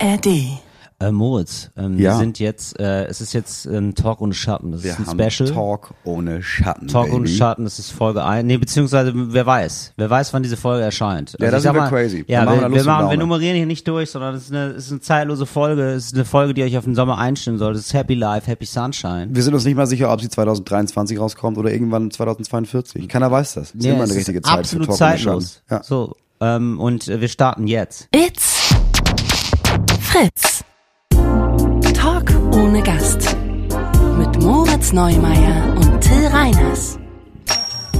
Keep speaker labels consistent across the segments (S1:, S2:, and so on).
S1: ARD.
S2: Äh, Moritz, ähm,
S3: Ja.
S2: wir sind jetzt, äh, es ist jetzt ein Talk ohne Schatten. Das
S3: Wir
S2: ist ein
S3: haben
S2: Special.
S3: Talk ohne Schatten.
S2: Talk
S3: Baby.
S2: ohne Schatten, das ist Folge 1. Nee, beziehungsweise, wer weiß. Wer weiß, wann diese Folge erscheint.
S3: Ja,
S2: Also
S3: das wir
S2: mal,
S3: crazy.
S2: Ja,
S3: wir
S2: wir, wir, machen, wir nummerieren hier nicht durch, sondern es ist eine, es ist eine zeitlose Folge. Es ist eine Folge, die euch auf den Sommer einstimmen soll. Das ist Happy Life, Happy Sunshine.
S3: Wir sind uns nicht mal sicher, ob sie 2023 rauskommt oder irgendwann 2042. Keiner weiß das. Das ist
S2: Nee,
S3: immer
S2: es
S3: eine
S2: ist
S3: richtige Zeit
S2: absolut
S3: für Talk ohne
S2: zeitlos.
S3: Schatten. Ja.
S2: So, ähm, und äh, wir starten jetzt.
S1: It's Fritz. Talk ohne Gast. Mit Moritz Neumeier und Till Reiners.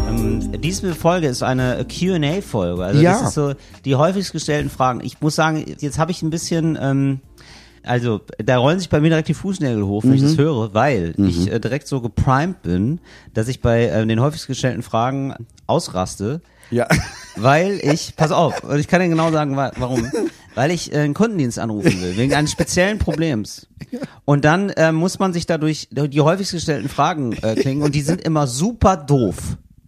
S2: Ähm, diese Folge ist eine Q&A-Folge. Also
S3: Ja.
S2: das ist so die häufigst gestellten Fragen. Ich muss sagen, jetzt habe ich ein bisschen, ähm, also da rollen sich bei mir direkt die Fußnägel hoch, wenn ich das höre, weil ich äh, direkt so geprimed bin, dass ich bei äh, den häufigst gestellten Fragen ausraste.
S3: Ja.
S2: Weil ich, pass auf, und ich kann dir genau sagen, wa- warum. Weil ich äh, einen Kundendienst anrufen will, wegen eines speziellen Problems. Und dann äh, muss man sich dadurch die häufigst gestellten Fragen äh, klingen und die sind immer super doof,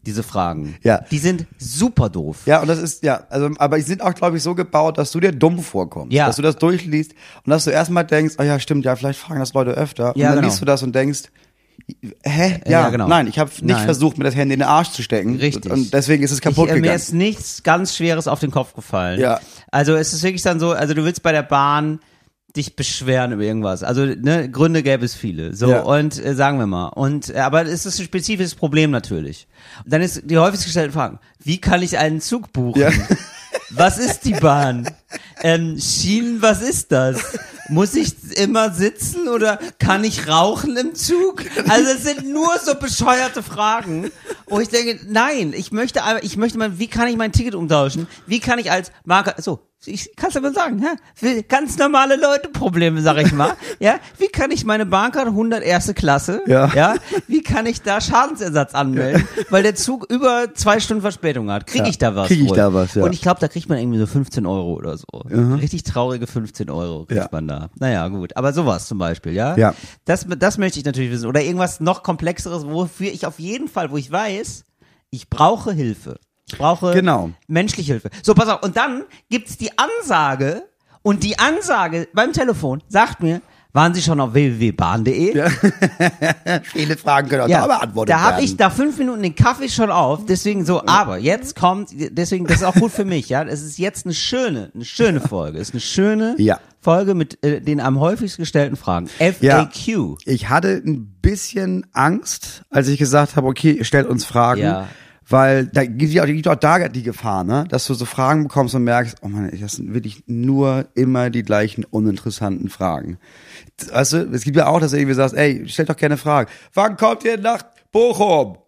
S2: diese Fragen.
S3: Ja.
S2: Die sind super doof.
S3: Ja, und das ist, ja, also, aber die sind auch, glaube ich, so gebaut, dass du dir dumm vorkommst.
S2: Ja.
S3: Dass du das durchliest und dass du erstmal denkst, oh ja, stimmt, ja, vielleicht fragen das Leute öfter. Und
S2: Ja,
S3: dann
S2: genau.
S3: liest du das und denkst, hä? Ja,
S2: Ja, genau.
S3: nein, ich habe nicht
S2: Nein.
S3: versucht, mir das Handy in den Arsch zu stecken.
S2: Richtig.
S3: Und deswegen ist es kaputt
S2: ich, äh, Mir
S3: gegangen.
S2: ist nichts ganz Schweres auf den Kopf gefallen.
S3: Ja.
S2: Also es ist wirklich dann so, also du willst bei der Bahn dich beschweren über irgendwas. Also ne, Gründe gäbe es viele. So
S3: Ja.
S2: und äh, sagen wir mal. Und äh, aber es ist ein spezifisches Problem natürlich. Und dann ist die häufigst gestellte Frage: Wie kann ich einen Zug buchen?
S3: Ja.
S2: Was ist die Bahn? Ähm, Schienen, was ist das? Muss ich immer sitzen oder kann ich rauchen im Zug? Also es sind nur so bescheuerte Fragen, wo ich denke, nein, ich möchte ich möchte mal, wie kann ich mein Ticket umtauschen? Wie kann ich als Marker, so, ich kann's aber sagen, ja, für ganz normale Leute Probleme, sag ich mal, ja, wie kann ich meine Bahnkarte 100 erste Klasse,
S3: Ja.
S2: ja, wie kann ich da Schadensersatz anmelden, weil der Zug über zwei Stunden Verspätung hat? Krieg
S3: Ja.
S2: ich da was?
S3: Krieg ich
S2: wohl?
S3: da was, ja.
S2: Und ich glaube, da kriegt man irgendwie so 15 Euro oder so. Richtig traurige 15 Euro kriegt
S3: Ja.
S2: man da. Naja, gut. Aber sowas zum Beispiel, ja?
S3: Ja.
S2: Das, das möchte ich natürlich wissen. Oder irgendwas noch komplexeres, wofür ich auf jeden Fall, wo ich weiß, ich brauche Hilfe. Ich brauche
S3: Genau.
S2: menschliche Hilfe. So, pass auf. Und dann gibt's die Ansage und die Ansage beim Telefon sagt mir, waren Sie schon auf www.bahn.de?
S3: Viele Fragen können auch
S2: Ja,
S3: da beantwortet
S2: da
S3: werden.
S2: habe ich da fünf Minuten den Kaffee schon auf, deswegen so, aber jetzt kommt, deswegen, das ist auch gut für mich, ja, es ist jetzt eine schöne, eine schöne Folge, es ist eine schöne
S3: Ja.
S2: Folge mit äh, den am häufigst gestellten Fragen,
S3: Ja.
S2: FAQ.
S3: Ich hatte ein bisschen Angst, als ich gesagt habe, okay, stellt uns Fragen.
S2: Ja.
S3: Weil da gibt ja gibt auch da die Gefahr, ne? dass du so Fragen bekommst und merkst, oh Mann, das sind wirklich nur immer die gleichen uninteressanten Fragen. Weißt du, es gibt ja auch, dass du irgendwie sagst, ey, stellt doch gerne Fragen. Wann kommt ihr nach Bochum?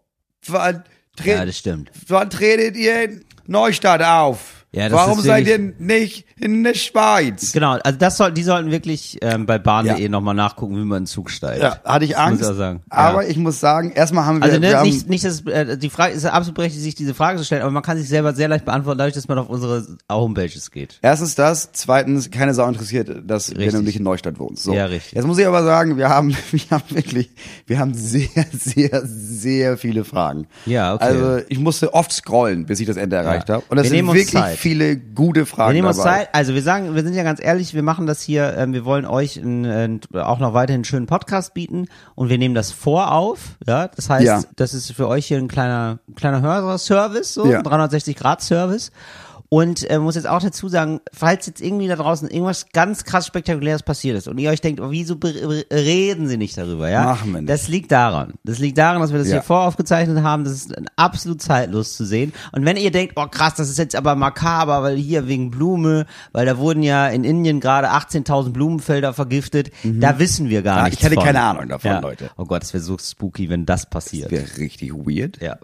S3: Wann,
S2: Ja, das stimmt.
S3: wann tretet ihr in Neustadt auf?
S2: Ja, das
S3: Warum seid ihr nicht in der Schweiz?
S2: Genau, also das soll, die sollten wirklich ähm, bei bahn.de
S3: Ja.
S2: nochmal nachgucken, wie man in den Zug steigt.
S3: Ja, hatte ich
S2: Das muss
S3: Angst.
S2: ich sagen.
S3: Aber
S2: Ja.
S3: ich muss sagen, erstmal haben wir,
S2: Also
S3: wir
S2: ne,
S3: haben,
S2: nicht, nicht dass, äh, die Frage ist absolut berechtigt, sich diese Frage zu stellen, aber man kann sich selber sehr leicht beantworten, dadurch, dass man auf unsere Homepages geht.
S3: Erstens das, zweitens keine Sau interessiert, dass
S2: Richtig.
S3: wir nämlich in Neustadt wohnen. So.
S2: Ja, richtig.
S3: Jetzt muss ich aber sagen, wir haben, wir haben wirklich, wir haben sehr, sehr, sehr viele Fragen.
S2: Ja, okay.
S3: Also ich musste oft scrollen, bis ich das Ende erreicht
S2: Ja.
S3: habe. Und es
S2: Wir
S3: sind
S2: nehmen uns
S3: wirklich
S2: Zeit.
S3: Viele gute Fragen
S2: Wir nehmen uns
S3: dabei.
S2: Zeit. Also wir sagen, wir sind ja ganz ehrlich, wir machen das hier, ähm, wir wollen euch ein, ein, auch noch weiterhin einen schönen Podcast bieten und wir nehmen das vorauf. Ja, das heißt,
S3: Ja.
S2: das ist für euch hier ein kleiner, kleiner Hörerservice, so
S3: Ja.
S2: ein 360 Grad Service. Und äh, muss jetzt auch dazu sagen, falls jetzt irgendwie da draußen irgendwas ganz krass Spektakuläres passiert ist und ihr euch denkt, oh, wieso reden sie nicht darüber, ja?
S3: Machen wir nicht.
S2: Das liegt daran. Das liegt daran, dass wir das
S3: Ja.
S2: hier voraufgezeichnet haben. Das ist absolut zeitlos zu sehen. Und wenn ihr denkt, oh krass, das ist jetzt aber makaber, weil hier wegen Blume, weil da wurden ja in Indien gerade 18.000 Blumenfelder vergiftet, da wissen wir gar
S3: Mhm. Ja,
S2: nichts
S3: ich hatte
S2: von.
S3: keine Ahnung davon,
S2: ja.
S3: Leute.
S2: Oh Gott, das wäre so spooky, wenn das passiert.
S3: Wäre richtig weird.
S2: Ja.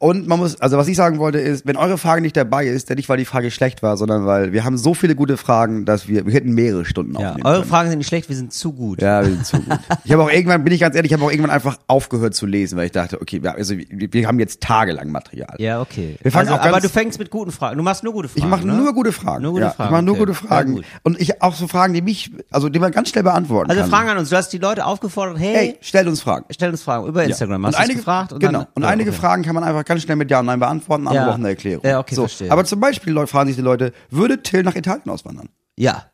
S3: Und man muss, also was ich sagen wollte ist, wenn eure Frage nicht dabei ist, dann nicht, weil die Frage schlecht war, sondern weil wir haben so viele gute Fragen, dass wir, wir hätten mehrere Stunden
S2: ja.
S3: aufnehmen
S2: Eure
S3: können.
S2: Fragen sind nicht schlecht, wir sind zu gut.
S3: Ja, wir sind zu gut. Ich habe auch irgendwann, bin ich ganz ehrlich, ich habe auch irgendwann einfach aufgehört zu lesen, weil ich dachte, okay, wir, also wir, wir haben jetzt tagelang Material.
S2: Ja, okay.
S3: Wir fangen
S2: also,
S3: auch ganz-
S2: aber du fängst mit guten Fragen. Du machst nur gute Fragen.
S3: Ich mache
S2: ne?
S3: nur gute Fragen.
S2: Nur gute
S3: ja,
S2: Fragen,
S3: Ich mache nur
S2: okay.
S3: gute Fragen.
S2: Ja, gut.
S3: und ich auch so Fragen, die mich, also die man ganz schnell beantworten
S2: Also
S3: kann.
S2: Fragen an uns. Du hast die Leute aufgefordert, hey,
S3: Hey, stellt uns Fragen.
S2: stell uns Fragen über Instagram. Hast
S3: und einige,
S2: gefragt? Und
S3: genau.
S2: Dann,
S3: und
S2: Ja,
S3: einige
S2: okay.
S3: Fragen kann man einfach ganz schnell mit Ja und Nein beantworten, andere
S2: Ja.
S3: brauchen eine Erklärung.
S2: Ja, okay,
S3: so.
S2: verstehe.
S3: Aber zum Beispiel Leute, fragen sich die Leute, würde Till nach Italien auswandern?
S2: Ja.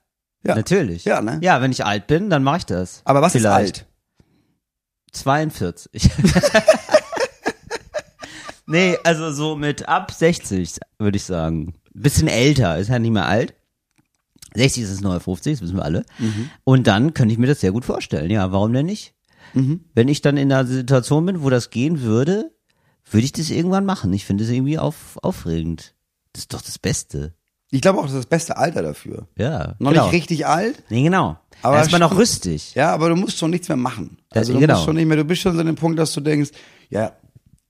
S3: Ja.
S2: Natürlich.
S3: Ja, ne?
S2: Ja, wenn ich alt bin, dann mache ich das.
S3: Aber was
S2: Vielleicht.
S3: ist alt?
S2: 42. nee, also so mit ab 60, würde ich sagen. Bisschen älter, ist halt nicht mehr alt. 60 ist das neue 50, das wissen wir alle.
S3: Mhm.
S2: Und dann könnte ich mir das sehr gut vorstellen. Ja, warum denn nicht?
S3: Mhm.
S2: Wenn ich dann in einer Situation bin, wo das gehen würde, würde ich das irgendwann machen. Ich finde es irgendwie auf, aufregend. Das ist doch das Beste.
S3: Ich glaube auch, das ist das beste Alter dafür.
S2: Ja.
S3: Noch
S2: genau.
S3: nicht richtig alt,
S2: Nee, genau.
S3: Aber
S2: da ist man noch rüstig.
S3: ja, aber du musst schon nichts mehr machen. Also du
S2: genau.
S3: musst schon nicht mehr, du bist schon so an dem Punkt, dass du denkst, ja,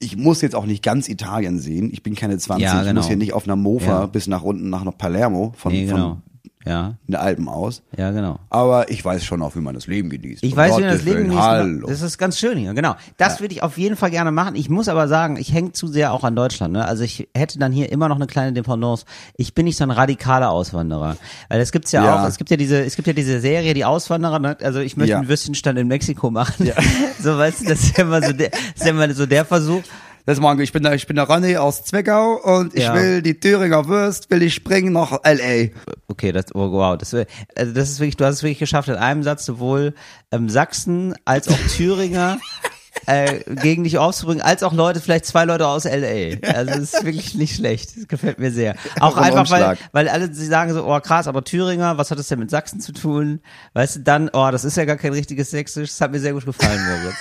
S3: ich muss jetzt auch nicht ganz Italien sehen. Ich bin keine 20,
S2: Ja,
S3: ich
S2: genau.
S3: muss hier nicht auf einer Mofa
S2: Ja.
S3: bis nach unten nach noch Palermo von,
S2: Nee, genau.
S3: von
S2: Ja,
S3: den Alpen aus.
S2: ja, genau.
S3: Aber ich weiß schon auch, wie man das Leben genießt.
S2: Ich
S3: Um
S2: weiß, wie man das Leben genießt.
S3: Hallo.
S2: Das ist ganz schön hier, genau. Das würde ich auf jeden Fall gerne machen. Ich muss aber sagen, ich hänge zu sehr auch an Deutschland. Ne? Also ich hätte dann hier immer noch eine kleine Dependance. Ich bin nicht so ein radikaler Auswanderer. Weil es gibt's ja,
S3: Ja.
S2: auch, es gibt ja diese, es gibt ja diese Serie, die Auswanderer, ne? also ich möchte
S3: Ja.
S2: einen Würstchenstand in Mexiko machen. so, weißt du, das ist ja immer so der, das ist ja immer so der Versuch.
S3: Das morgen, ich bin der, ich bin der Ronny aus Zwickau und ich
S2: Ja.
S3: will die Thüringer Wurst, will ich springen nach L.A.
S2: Okay, das, oh, wow, das, also das ist wirklich, du hast es wirklich geschafft, in einem Satz sowohl ähm, Sachsen als auch Thüringer äh, gegen dich aufzubringen, als auch Leute, vielleicht zwei Leute aus LA. Also das ist wirklich nicht schlecht. Das gefällt mir sehr. Auch
S3: Vom
S2: einfach, weil, weil alle sie sagen so, oh krass, aber Thüringer, was hat das denn mit Sachsen zu tun? Weißt du, dann, oh, das ist ja gar kein richtiges Sächsisch. Das hat mir sehr gut gefallen, Moritz.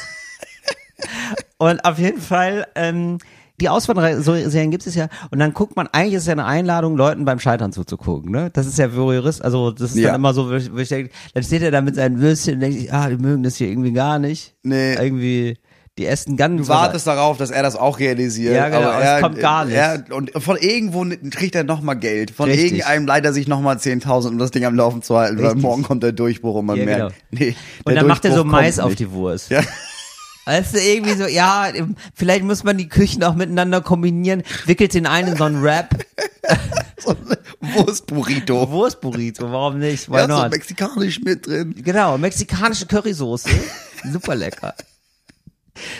S2: Und auf jeden Fall, ähm, die Auswanderer-Serien gibt es ja, und dann guckt man, eigentlich ist es ja eine Einladung, Leuten beim Scheitern zuzugucken, ne? Das ist ja für Jurist, also das ist
S3: Ja.
S2: dann immer so, wo ich, wo ich denke, dann steht er da mit seinen Würstchen und denkt sich, ah, die mögen das hier irgendwie gar nicht.
S3: Nee.
S2: Irgendwie, die essen ganz
S3: Du wartest darauf, dass er das auch realisiert.
S2: Ja, genau,
S3: aber
S2: es
S3: er,
S2: kommt gar nicht.
S3: Er, und von irgendwo kriegt er nochmal Geld. Von
S2: Richtig.
S3: irgendeinem leiht er sich nochmal 10.000, um das Ding am Laufen zu halten. Weil morgen kommt der Durchbruch und man
S2: Ja,
S3: merkt,
S2: genau.
S3: nee,
S2: Und dann macht er so Mais auf die Wurst.
S3: Ja.
S2: Weißt du, irgendwie so, ja, vielleicht muss man die Küchen auch miteinander kombinieren, wickelt den einen in so einen Rap.
S3: So ein Wurstburrito.
S2: Wurstburrito, warum nicht? Why
S3: Ja, so
S2: not?
S3: mexikanisch mit drin.
S2: Genau, mexikanische Currysoße. Super lecker.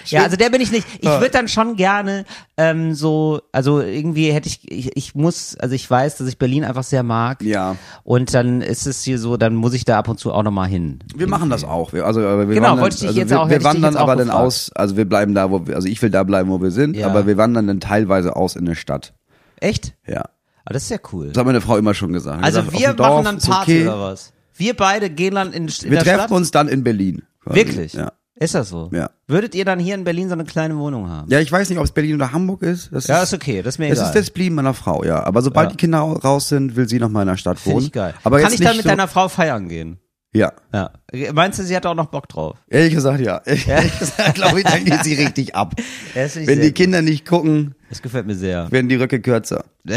S2: Ja, also der bin ich nicht. Ich würde dann schon gerne ähm, so, also irgendwie hätte ich, ich, ich muss, also ich weiß, dass ich Berlin einfach sehr mag.
S3: Ja.
S2: Und dann ist es hier so, dann muss ich da ab und zu auch nochmal hin.
S3: Wir machen das auch. Wir, also, aber wir
S2: Genau,
S3: wandern,
S2: wollte ich dich
S3: also
S2: jetzt
S3: wir,
S2: auch-
S3: wir wandern aber dann
S2: gefragt.
S3: aus, also wir bleiben da, wo wir, also ich will da bleiben, wo wir sind,
S2: Ja.
S3: aber wir wandern dann teilweise aus in eine Stadt.
S2: Echt?
S3: Ja.
S2: Ah, das ist ja cool.
S3: Das hat meine Frau immer schon gesagt.
S2: Also
S3: gesagt,
S2: wir
S3: Dorf
S2: machen dann Party
S3: okay.
S2: oder was? Wir beide gehen dann in, in
S3: Wir
S2: der
S3: treffen
S2: Stadt?
S3: uns dann in Berlin. quasi.
S2: Wirklich?
S3: Ja.
S2: Ist das so?
S3: Ja.
S2: Würdet ihr dann hier in Berlin so eine kleine Wohnung haben?
S3: Ja, ich weiß nicht, ob es Berlin oder Hamburg ist. Das
S2: Ja,
S3: ist,
S2: ist okay, das ist mir
S3: das
S2: egal.
S3: ist das Blieben meiner Frau, ja. Aber sobald
S2: Ja.
S3: die Kinder raus sind, will sie noch mal in der Stadt wohnen.
S2: Finde ich geil.
S3: Aber
S2: Kann ich dann mit
S3: so,
S2: deiner Frau feiern gehen?
S3: Ja.
S2: Ja. Meinst du, sie hat auch noch Bock drauf?
S3: Ehrlich gesagt, ja. Ehrlich gesagt, glaube ich, dann geht sie richtig ab.
S2: Ja,
S3: Wenn die
S2: gut.
S3: Kinder nicht gucken,
S2: Das gefällt mir sehr.
S3: werden die Röcke kürzer.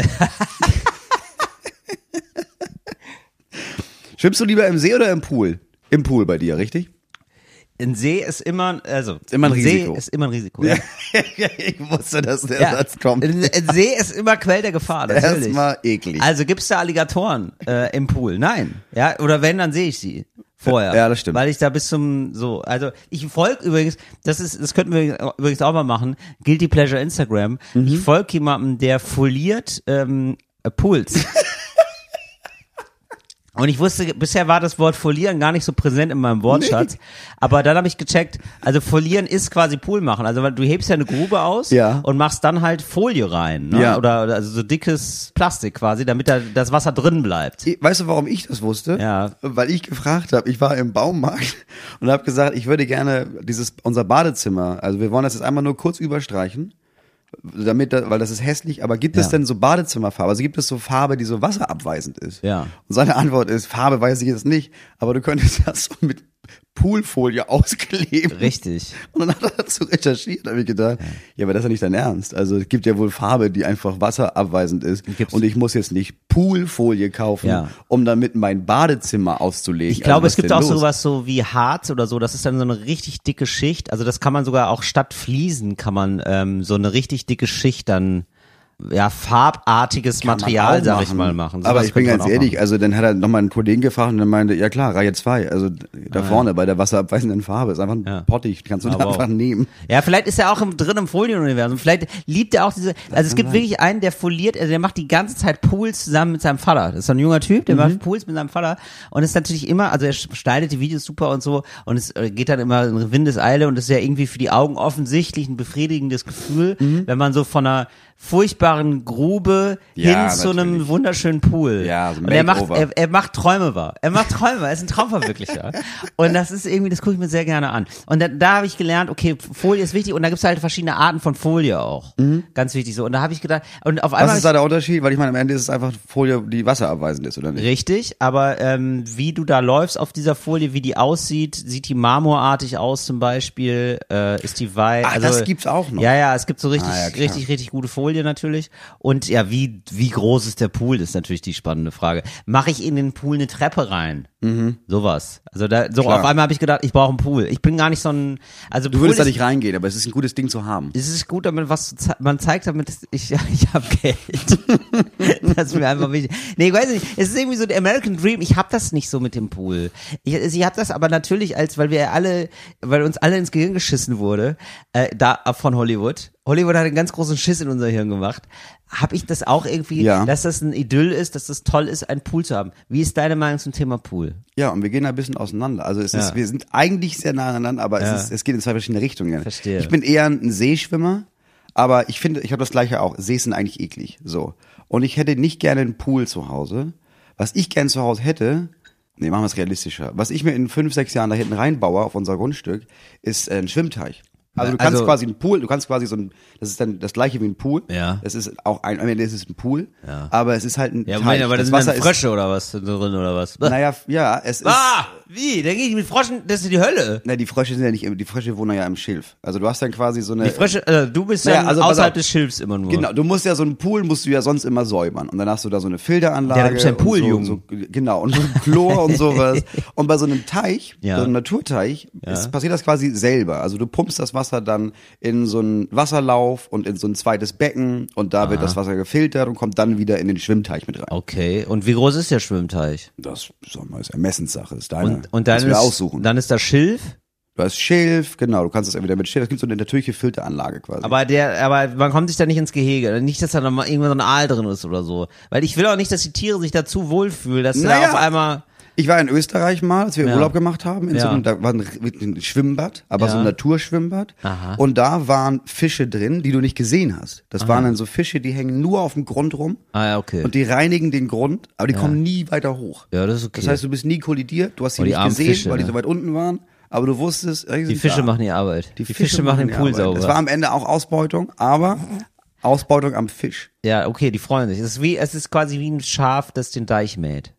S3: Schwimmst du lieber im See oder im Pool? Im Pool bei dir, richtig?
S2: Ein See ist immer, also
S3: immer ein
S2: ein
S3: Risiko.
S2: See ist immer ein Risiko.
S3: Ja. ich wusste, dass der
S2: Ja.
S3: Satz kommt.
S2: Ein, See ist immer Quell der Gefahr.
S3: Erstmal eklig.
S2: Also gibt's da Alligatoren äh, im Pool? Nein. Ja, oder wenn, dann sehe ich sie vorher.
S3: Ja, das stimmt.
S2: Weil ich da bis zum so, also ich folge übrigens, das ist, das könnten wir übrigens auch mal machen. Guilty Pleasure Instagram.
S3: Mhm.
S2: Ich folge jemandem, der foliert ähm, äh, Pools. Und ich wusste, bisher war das Wort folieren gar nicht so präsent in meinem Wortschatz. Aber dann habe ich gecheckt, also folieren ist quasi Pool machen. Also du hebst ja eine Grube aus
S3: Ja.
S2: und machst dann halt Folie rein. Ne?
S3: Ja.
S2: Oder, oder also so dickes Plastik quasi, damit da das Wasser drin bleibt.
S3: Weißt du, warum ich das wusste?
S2: Ja.
S3: Weil ich gefragt habe, ich war im Baumarkt und habe gesagt, ich würde gerne dieses unser Badezimmer, also wir wollen das jetzt einmal nur kurz überstreichen, damit, da- weil das ist hässlich, aber gibt es
S2: Ja.
S3: denn so Badezimmerfarbe? Also gibt es so Farbe, die so wasserabweisend ist?
S2: Ja.
S3: Und seine Antwort ist, Farbe weiß ich jetzt nicht, aber du könntest das so mit Poolfolie auskleben.
S2: Richtig.
S3: Und dann hat er dazu recherchiert, habe ich gedacht, ja. aber das ist ja nicht dein Ernst. Also es gibt ja wohl Farbe, die einfach wasserabweisend ist.
S2: Gibt's.
S3: Und ich muss jetzt nicht Poolfolie kaufen,
S2: Ja.
S3: um damit mein Badezimmer auszulegen.
S2: Ich glaube,
S3: also,
S2: es gibt auch
S3: los?
S2: sowas so wie Harz oder so. Das ist dann so eine richtig dicke Schicht. Also das kann man sogar auch statt Fliesen kann man ähm, so eine richtig dicke Schicht dann ja, farbartiges
S3: Kann
S2: Material, sag ich mal, machen.
S3: Aber
S2: Sowas
S3: ich bin ganz ehrlich,
S2: machen.
S3: also dann hat er nochmal einen Kollegen gefragt und dann meinte, ja klar, Reihe 2, also da vorne bei der wasserabweisenden Farbe, ist einfach ein
S2: Ja.
S3: Pottich, kannst du
S2: Ah, wow.
S3: einfach nehmen.
S2: Ja, vielleicht ist er auch im, drin im Folienuniversum. Vielleicht liebt er auch diese. Also es gibt wirklich einen, der foliert, also der macht die ganze Zeit Pools zusammen mit seinem Vater. Das ist so ein junger Typ, der
S3: Mhm.
S2: macht Pools mit seinem Vater. Und es ist natürlich immer, also er schneidet die Videos super und so. Und es äh, geht dann immer in Windeseile und es ist ja irgendwie für die Augen offensichtlich ein befriedigendes Gefühl,
S3: Mhm.
S2: wenn man so von einer furchtbaren Grube
S3: Ja,
S2: hin zu einem wunderschönen Pool.
S3: Ja, so
S2: und er macht, er, er macht Träume wahr. Er macht Träume, er ist ein Traumverwirklicher. und das ist irgendwie, das gucke ich mir sehr gerne an. Und da, da habe ich gelernt, okay, Folie ist wichtig und da gibt es halt verschiedene Arten von Folie auch. Ganz wichtig so. Und da habe ich gedacht, und auf
S3: Was
S2: einmal.
S3: ist da der Unterschied? Weil ich meine, am Ende ist es einfach Folie, die wasserabweisend ist, oder nicht?
S2: Richtig, aber ähm, wie du da läufst auf dieser Folie, wie die aussieht, sieht die marmorartig aus zum Beispiel, äh, ist die weiß.
S3: Ach, das gibt's auch noch.
S2: Ja, ja, es gibt so richtig,
S3: Ah, ja,
S2: richtig, richtig gute Folie natürlich. Und ja, wie wie groß ist der Pool, ist natürlich die spannende Frage. Mache ich in den Pool eine Treppe rein? Mhm. Sowas. Also da, so
S3: Klar.
S2: auf einmal habe ich gedacht, ich brauche einen Pool. Ich bin gar nicht so ein, also
S3: Du
S2: Pool
S3: würdest da nicht reingehen, aber es ist ein gutes Ding zu haben.
S2: es ist gut, damit was zu ze- man zeigt, damit ich ich habe Geld. das ist mir einfach wichtig. Nee, ich weiß nicht. Es ist irgendwie so der American Dream. Ich habe das nicht so mit dem Pool. Ich, ich habe das aber natürlich als, weil wir alle, weil uns alle ins Gehirn geschissen wurde, äh, da von Hollywood. Hollywood hat einen ganz großen Schiss in unser Hirn gemacht. Habe ich das auch irgendwie,
S3: Ja.
S2: dass das ein Idyll ist, dass das toll ist, einen Pool zu haben. Wie ist deine Meinung zum Thema Pool?
S3: Ja, und wir gehen da ein bisschen auseinander. Also es
S2: Ja.
S3: ist, wir sind eigentlich sehr nah aneinander, aber
S2: Ja.
S3: es, ist, es geht in zwei verschiedene Richtungen.
S2: Verstehe.
S3: Ich bin eher ein Seeschwimmer, aber ich finde, ich habe das gleiche auch. Sees sind eigentlich eklig. So. Und ich hätte nicht gerne einen Pool zu Hause. Was ich gern zu Hause hätte, nee, machen wir es realistischer. Was ich mir in fünf, sechs Jahren da hinten reinbaue auf unser Grundstück, ist ein Schwimmteich. Also du kannst
S2: Also-
S3: quasi einen Pool, du kannst quasi so ein, das ist dann das gleiche wie ein Pool.
S2: Ja.
S3: Es ist auch ein, am Ende ist es ein Pool,
S2: Ja.
S3: aber es ist halt ein
S2: Ja. Moment, aber das,
S3: das
S2: sind dann
S3: ist,
S2: Frösche oder was drin oder was?
S3: naja, ja, es ist,
S2: Ah, wie? Da gehe ich mit Froschen, das ist die Hölle.
S3: Na, die Frösche sind ja nicht, die Frösche wohnen ja im Schilf. Also du hast dann quasi so eine.
S2: Die Frösche, äh, du bist
S3: Naja,
S2: ja
S3: also
S2: außerhalb des Schilfs immer nur.
S3: Genau, du musst ja so einen Pool musst du ja sonst immer säubern und dann hast du da so eine Filteranlage.
S2: Ja, da gibt's ja einen
S3: und
S2: Pooljungen.
S3: So, so, genau und so ein Chlor und sowas. Und bei so einem Teich,
S2: Ja.
S3: so einem Naturteich, ist, passiert das quasi selber. Also du pumpst das Wasser dann in so einen Wasserlauf und in so ein zweites Becken und da wird das Wasser gefiltert und kommt dann wieder in den Schwimmteich mit rein.
S2: Okay, und wie groß ist der Schwimmteich?
S3: Das sag mal, ist Ermessenssache, ist deine.
S2: Und, und dann, ist,
S3: aussuchen.
S2: dann ist da Schilf,
S3: du hast Schilf, genau, du kannst es entweder mit Schilf, es gibt so eine natürliche Filteranlage quasi.
S2: aber der, aber man kommt sich da nicht ins Gehege. Nicht, dass da noch mal irgendwann so ein Aal drin ist oder so. Weil ich will auch nicht, dass die Tiere sich dazu wohlfühlen, dass da
S3: Naja.
S2: auf einmal.
S3: Ich war in Österreich mal, als wir
S2: Ja.
S3: Urlaub gemacht haben, in so
S2: Ja.
S3: einem, da war ein, ein Schwimmbad, aber
S2: Ja.
S3: so ein Naturschwimmbad.
S2: Aha.
S3: Und da waren Fische drin, die du nicht gesehen hast. Das waren dann so Fische, die hängen nur auf dem Grund rum
S2: Ah ja, okay.
S3: und die reinigen den Grund, aber die kommen nie weiter hoch.
S2: ja, das ist okay.
S3: Das heißt, du bist nie kollidiert, du hast sie
S2: Oh, die
S3: nicht
S2: armen
S3: gesehen,
S2: Fische,
S3: weil die
S2: ne?
S3: so weit unten waren, aber du wusstest, sie
S2: die Fische machen die Arbeit. Die, Fische, machen den Pool sauber.
S3: Das war am Ende auch Ausbeutung, aber Ausbeutung am Fisch.
S2: ja, okay, die freuen sich. Es ist wie, es ist quasi wie ein Schaf, das den Deich mäht.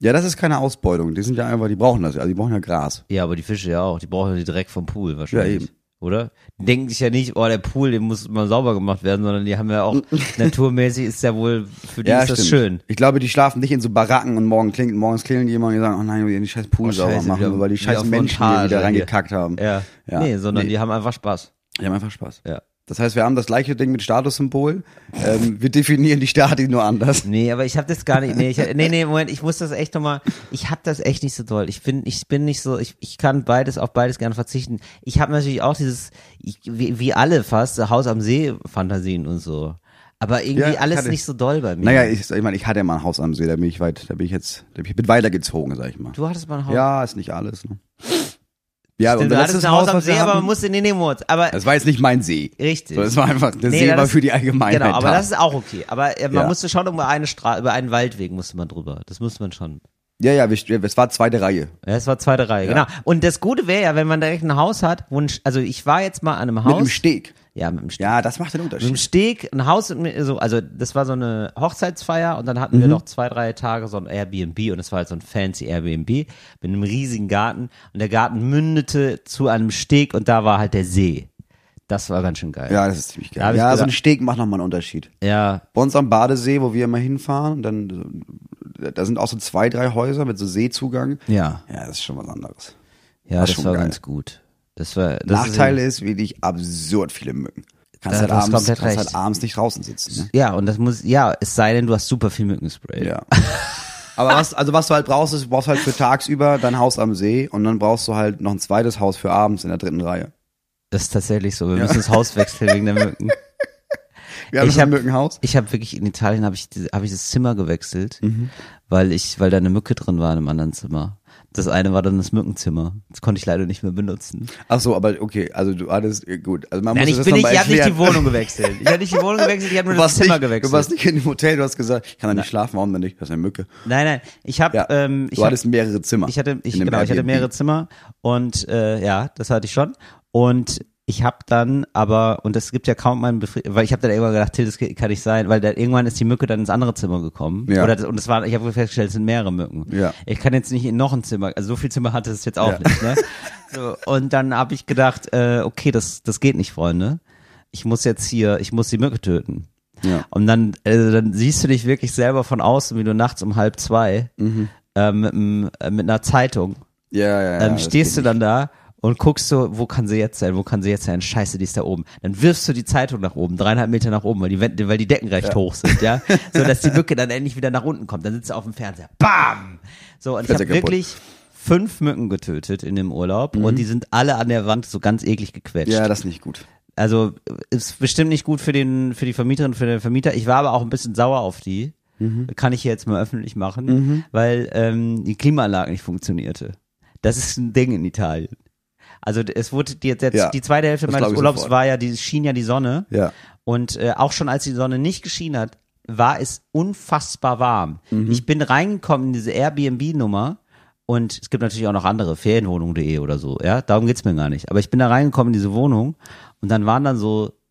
S3: Ja, das ist keine Ausbeutung. Die sind ja einfach, die brauchen das ja, also die brauchen ja Gras.
S2: Ja, aber die Fische ja auch. Die brauchen ja die Dreck vom Pool wahrscheinlich.
S3: Ja, eben.
S2: Oder? Die denken sich ja nicht, oh, der Pool, den muss mal sauber gemacht werden, sondern die haben ja auch, naturmäßig ist ja wohl, für die ist das
S3: stimmt.
S2: schön.
S3: Ich glaube, die schlafen nicht in so Baracken und morgen klingt, morgens klingeln jemand und die sagen, oh nein, wir die scheiß Pool
S2: Oh,
S3: sauber
S2: scheiße,
S3: machen,
S2: wieder-
S3: weil die scheiß Menschen hier wieder reingekackt haben.
S2: Ja.
S3: Ja.
S2: Nee, sondern
S3: Nee.
S2: die haben einfach Spaß.
S3: Die haben einfach Spaß.
S2: Ja.
S3: Das heißt, wir haben das gleiche Ding mit Statussymbol. Ähm, wir definieren die Stati nur anders.
S2: Nee, aber ich habe das gar nicht. Nee, ich, nee, nee, Moment, ich muss das echt nochmal. Ich habe das echt nicht so doll. Ich bin, ich bin nicht so. Ich, ich kann beides auf beides gerne verzichten. Ich habe natürlich auch dieses, ich, wie, wie alle fast Haus am See Fantasien und so. Aber irgendwie
S3: Ja,
S2: alles
S3: hatte ich.
S2: nicht so doll bei mir.
S3: Naja, ich, ich meine, ich hatte ja mal ein Haus am See, da bin ich weit, da bin ich jetzt, da bin ich bin weitergezogen, sag ich mal.
S2: du hattest mal ein Haus.
S3: Ja, ist nicht alles. Ne? Ja,
S2: Stimmt,
S3: unser letztes
S2: ein Haus am
S3: was wir
S2: See, aber man musste, nee, nee, Moritz, aber
S3: das war jetzt nicht mein See.
S2: Richtig.
S3: So, das war einfach, der
S2: Nee,
S3: See war
S2: ist-
S3: für die Allgemeinheit
S2: Genau, aber
S3: da.
S2: das ist auch okay. Aber äh, man
S3: Ja.
S2: musste schon über eine Straße, über einen Waldweg musste man drüber. Das musste man schon.
S3: ja, ja, wir, es war zweite Reihe.
S2: Ja, das war zweite Reihe,
S3: Ja.
S2: genau. Und das Gute wäre ja, wenn man direkt ein Haus hat, wo ein, also ich war jetzt mal an einem
S3: Mit
S2: Haus.
S3: einem Steg.
S2: Ja, mit einem Steg.
S3: Ja, das macht den
S2: Mit einem
S3: Unterschied.
S2: Steg, ein Haus, mit- so, also das war so eine Hochzeitsfeier und dann hatten
S3: Mhm.
S2: wir noch zwei, drei Tage so ein Airbnb und es war halt so ein fancy Airbnb mit einem riesigen Garten und der Garten mündete zu einem Steg und da war halt der See. Das war ganz schön geil.
S3: Ja, das ist ziemlich geil. Ja, so
S2: gedacht-
S3: ein Steg macht nochmal einen Unterschied.
S2: Ja,
S3: Bei uns am Badesee, wo wir immer hinfahren, dann, da sind auch so zwei, drei Häuser mit so Seezugang.
S2: ja,
S3: Ja, das ist schon was anderes.
S2: ja,
S3: Das
S2: das, war
S3: geil.
S2: ganz gut. Das war, das
S3: Nachteil ist wirklich absurd viele Mücken. Kannst, halt, abends,
S2: komplett
S3: kannst
S2: recht.
S3: halt abends nicht draußen sitzen. Ne?
S2: Ja, und das muss, ja, es sei denn, du hast super viel Mückenspray.
S3: Ja. Aber was, also was du halt brauchst, ist, du brauchst halt für tagsüber dein Haus am See und dann brauchst du halt noch ein zweites Haus für abends in der dritten Reihe.
S2: Das ist tatsächlich so. Wir müssen das Haus wechseln wegen der Mücken.
S3: Wir haben
S2: Ich
S3: ein
S2: hab-
S3: Mückenhaus.
S2: Ich habe wirklich in Italien habe ich habe ich das Zimmer gewechselt,
S3: Mhm.
S2: weil ich weil da eine Mücke drin war in einem anderen Zimmer. Das eine war dann das Mückenzimmer. Das konnte ich leider nicht mehr benutzen.
S3: Ach so, aber okay, also du hattest, äh, gut. Also man
S2: Nein, ich
S3: das
S2: bin nicht, ich habe nicht die. Wohnung gewechselt. Ich habe nicht die Wohnung gewechselt, ich habe nur das Zimmer
S3: nicht,
S2: gewechselt.
S3: du warst nicht in dem Hotel, du hast gesagt, ich kann da nicht schlafen, warum denn nicht? Das ist eine Mücke.
S2: nein, nein, ich habe
S3: Ja,
S2: ähm, ich
S3: du
S2: hab,
S3: hattest mehrere Zimmer.
S2: ich hatte ich genau, ich hatte mehrere Zimmer und äh, ja, das hatte ich schon und ich habe dann aber und es gibt ja kaum meinen Befri weil ich habe dann irgendwann gedacht, Till, das kann nicht sein, weil da, irgendwann ist die Mücke dann ins andere Zimmer gekommen
S3: Ja.
S2: das, und es war ich habe festgestellt, es sind mehrere Mücken.
S3: Ja.
S2: Ich kann jetzt nicht in noch ein Zimmer, also so viel Zimmer hatte es jetzt auch nicht, ne? So, und dann habe ich gedacht, äh, okay, das das geht nicht, Freunde. Ich muss jetzt hier, ich muss die Mücke töten.
S3: Ja.
S2: Und dann, äh, dann siehst du dich wirklich selber von außen, wie du nachts um halb zwei
S3: Mhm.
S2: äh, mit, äh, mit einer Zeitung
S3: Ja, ja, ja.
S2: ähm, stehst du dann da und guckst so, wo kann sie jetzt sein, wo kann sie jetzt sein? Scheiße, die ist da oben. Dann wirfst du die Zeitung nach oben, dreieinhalb Meter nach oben, weil die, Wände, weil die Decken recht hoch sind, ja, so dass die Mücke dann endlich wieder nach unten kommt. Dann sitzt du auf dem Fernseher, bam. So und ich habe wirklich fünf Mücken getötet in dem Urlaub und die sind alle an der Wand so ganz eklig gequetscht.
S3: Mhm. Ja, das ist nicht gut.
S2: Also ist bestimmt nicht gut für den für die Vermieterin, für den Vermieter. Ich war aber auch ein bisschen sauer auf die.
S3: Mhm.
S2: Kann ich hier jetzt mal öffentlich machen, weil ähm, die Klimaanlage nicht funktionierte. Das ist ein Ding in Italien. Also es wurde die, jetzt,
S3: Ja,
S2: die zweite Hälfte meines Urlaubs
S3: sofort.
S2: war ja, die schien ja die Sonne.
S3: Ja.
S2: Und äh, auch schon als die Sonne nicht geschienen hat, war es unfassbar warm.
S3: Mhm.
S2: Ich bin reingekommen in diese Airbnb-Nummer und es gibt natürlich auch noch andere, Ferienwohnung.de oder so, ja, darum geht's mir gar nicht. Aber ich bin da reingekommen in diese Wohnung und dann waren dann so, es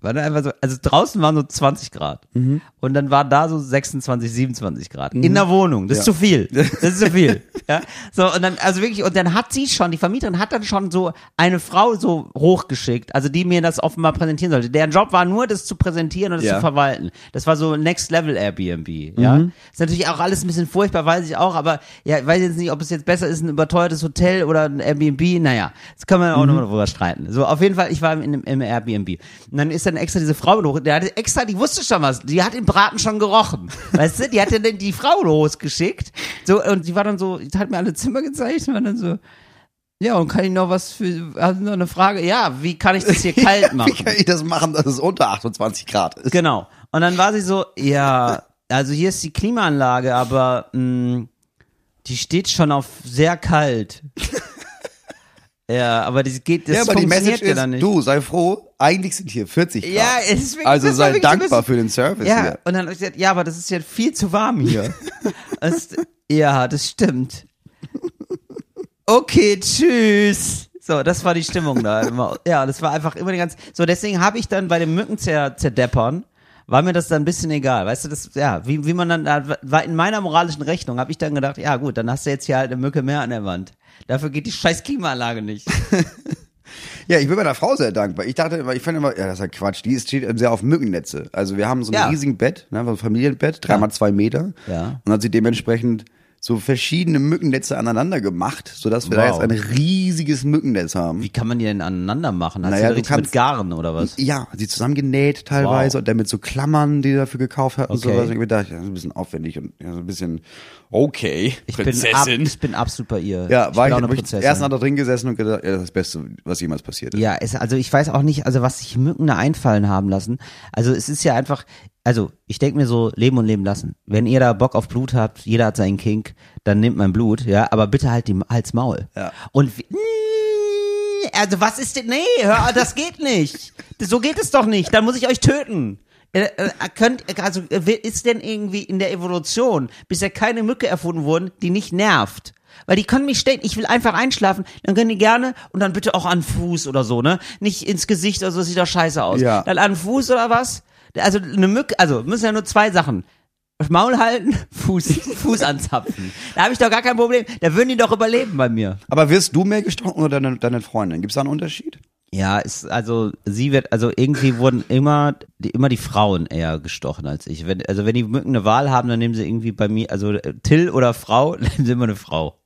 S2: war dann einfach so, also draußen waren so 20 Grad
S3: Mhm.
S2: und dann war da so 26, 27 Grad in der Wohnung. Das ist
S3: Ja.
S2: zu viel. Das ist zu viel. ja, so und dann also wirklich und dann hat sie schon, die Vermieterin hat dann schon so eine Frau so hochgeschickt, also die mir das offenbar präsentieren sollte. Deren Job war nur, das zu präsentieren und das
S3: Ja.
S2: zu verwalten. Das war so Next Level Airbnb. Ja,
S3: Mhm.
S2: ist natürlich auch alles ein bisschen furchtbar, weiß ich auch, aber ja, ich weiß jetzt nicht, ob es jetzt besser ist, ein überteuertes Hotel oder ein Airbnb. Naja, das können wir auch
S3: Mhm.
S2: noch mal drüber streiten. So, auf jeden Fall, ich war im, im Airbnb. Und dann ist dann extra diese Frau hoch, der hatte extra, die wusste schon was, die hat den Braten schon gerochen. Weißt du, die hat dann die Frau losgeschickt. So, und die war dann so, die hat mir alle Zimmer gezeigt und war dann so, ja, und kann ich noch was für, du noch eine Frage? Ja, wie kann ich das hier kalt machen?
S3: Wie kann ich das machen, dass es unter 28 Grad ist?
S2: Genau. Und dann war sie so, ja, also hier ist die Klimaanlage, aber mh, die steht schon auf sehr kalt. ja, aber das geht, das
S3: ja, aber die
S2: funktioniert
S3: Message
S2: ja
S3: ist,
S2: dann nicht.
S3: du, sei froh, eigentlich sind hier 40 Grad.
S2: ja, es ist wirklich,
S3: also
S2: das
S3: sei dankbar
S2: bisschen-
S3: für den Service
S2: Ja,
S3: hier.
S2: und dann hab ich gesagt, ja, aber das ist ja viel zu warm hier. das, ja, das stimmt. Okay, tschüss. So, das war die Stimmung da. Immer. Ja, das war einfach immer die ganze. So, deswegen habe ich dann bei den Mücken zer, zerdeppern, war mir das dann ein bisschen egal. Weißt du, das, ja, wie, wie man dann, da war in meiner moralischen Rechnung, habe ich dann gedacht, ja gut, dann hast du jetzt hier halt eine Mücke mehr an der Wand. Dafür geht die scheiß Klimaanlage nicht.
S3: Ja, ich bin meiner Frau sehr dankbar. Ich dachte immer, ich fand immer, ja, das ist ja Quatsch. Die steht sehr auf Mückennetze. Also wir haben so ein
S2: Ja.
S3: riesiges Bett, ne, so ein Familienbett, dreimal zwei Meter.
S2: Ja.
S3: Und hat sie dementsprechend so verschiedene Mückennetze aneinander gemacht, sodass wir da
S2: Wow.
S3: jetzt ein riesiges Mückennetz haben.
S2: Wie kann man die denn aneinander machen? Hast
S3: Naja,
S2: du
S3: du
S2: richtig mit
S3: kannst-
S2: Garen oder was?
S3: Ja, sie zusammengenäht teilweise
S2: Wow.
S3: und dann mit so Klammern, die dafür gekauft hat und
S2: Okay.
S3: sowas. Und ich mir gedacht, ja, das ist ein bisschen aufwendig und ja, so ein bisschen okay,
S2: Ich bin, ab, ich bin absolut bei ihr.
S3: ja,
S2: ich
S3: war ich,
S2: auch eine Prinzessin.
S3: erst nach da drin gesessen und gedacht, ja, das ist das Beste, was jemals passiert ist.
S2: Ja, es, also ich weiß auch nicht, also was sich Mücken da einfallen haben lassen. Also es ist ja einfach, also ich denke mir so, leben und leben lassen. Wenn ihr da Bock auf Blut habt, jeder hat seinen Kink, dann nehmt mein Blut, ja, aber bitte halt die Hals Maul.
S3: Ja.
S2: Und also was ist denn, nee, hör, das geht nicht. So geht es doch nicht, dann muss ich euch töten. Äh, äh, könnt, also ist denn irgendwie in der Evolution bisher keine Mücke erfunden worden, die nicht nervt? Weil die können mich ständig, ich will einfach einschlafen, dann können die gerne und dann bitte auch an Fuß oder so, ne? Nicht ins Gesicht, also das sieht doch scheiße aus.
S3: Ja.
S2: Dann an Fuß oder was? Also eine Mücke, also müssen ja nur zwei Sachen. Maul halten, Fuß, Fuß anzapfen. Da habe ich doch gar kein Problem. Da würden die doch überleben bei mir.
S3: Aber wirst du mehr gestochen oder deine, deine Freundin? Gibt es da einen Unterschied?
S2: Ja, ist, also sie wird, also irgendwie wurden immer, die, immer die Frauen eher gestochen als ich. Wenn, also wenn die Mücken eine Wahl haben, dann nehmen sie irgendwie bei mir, also äh, Till oder Frau, nehmen sie immer eine Frau.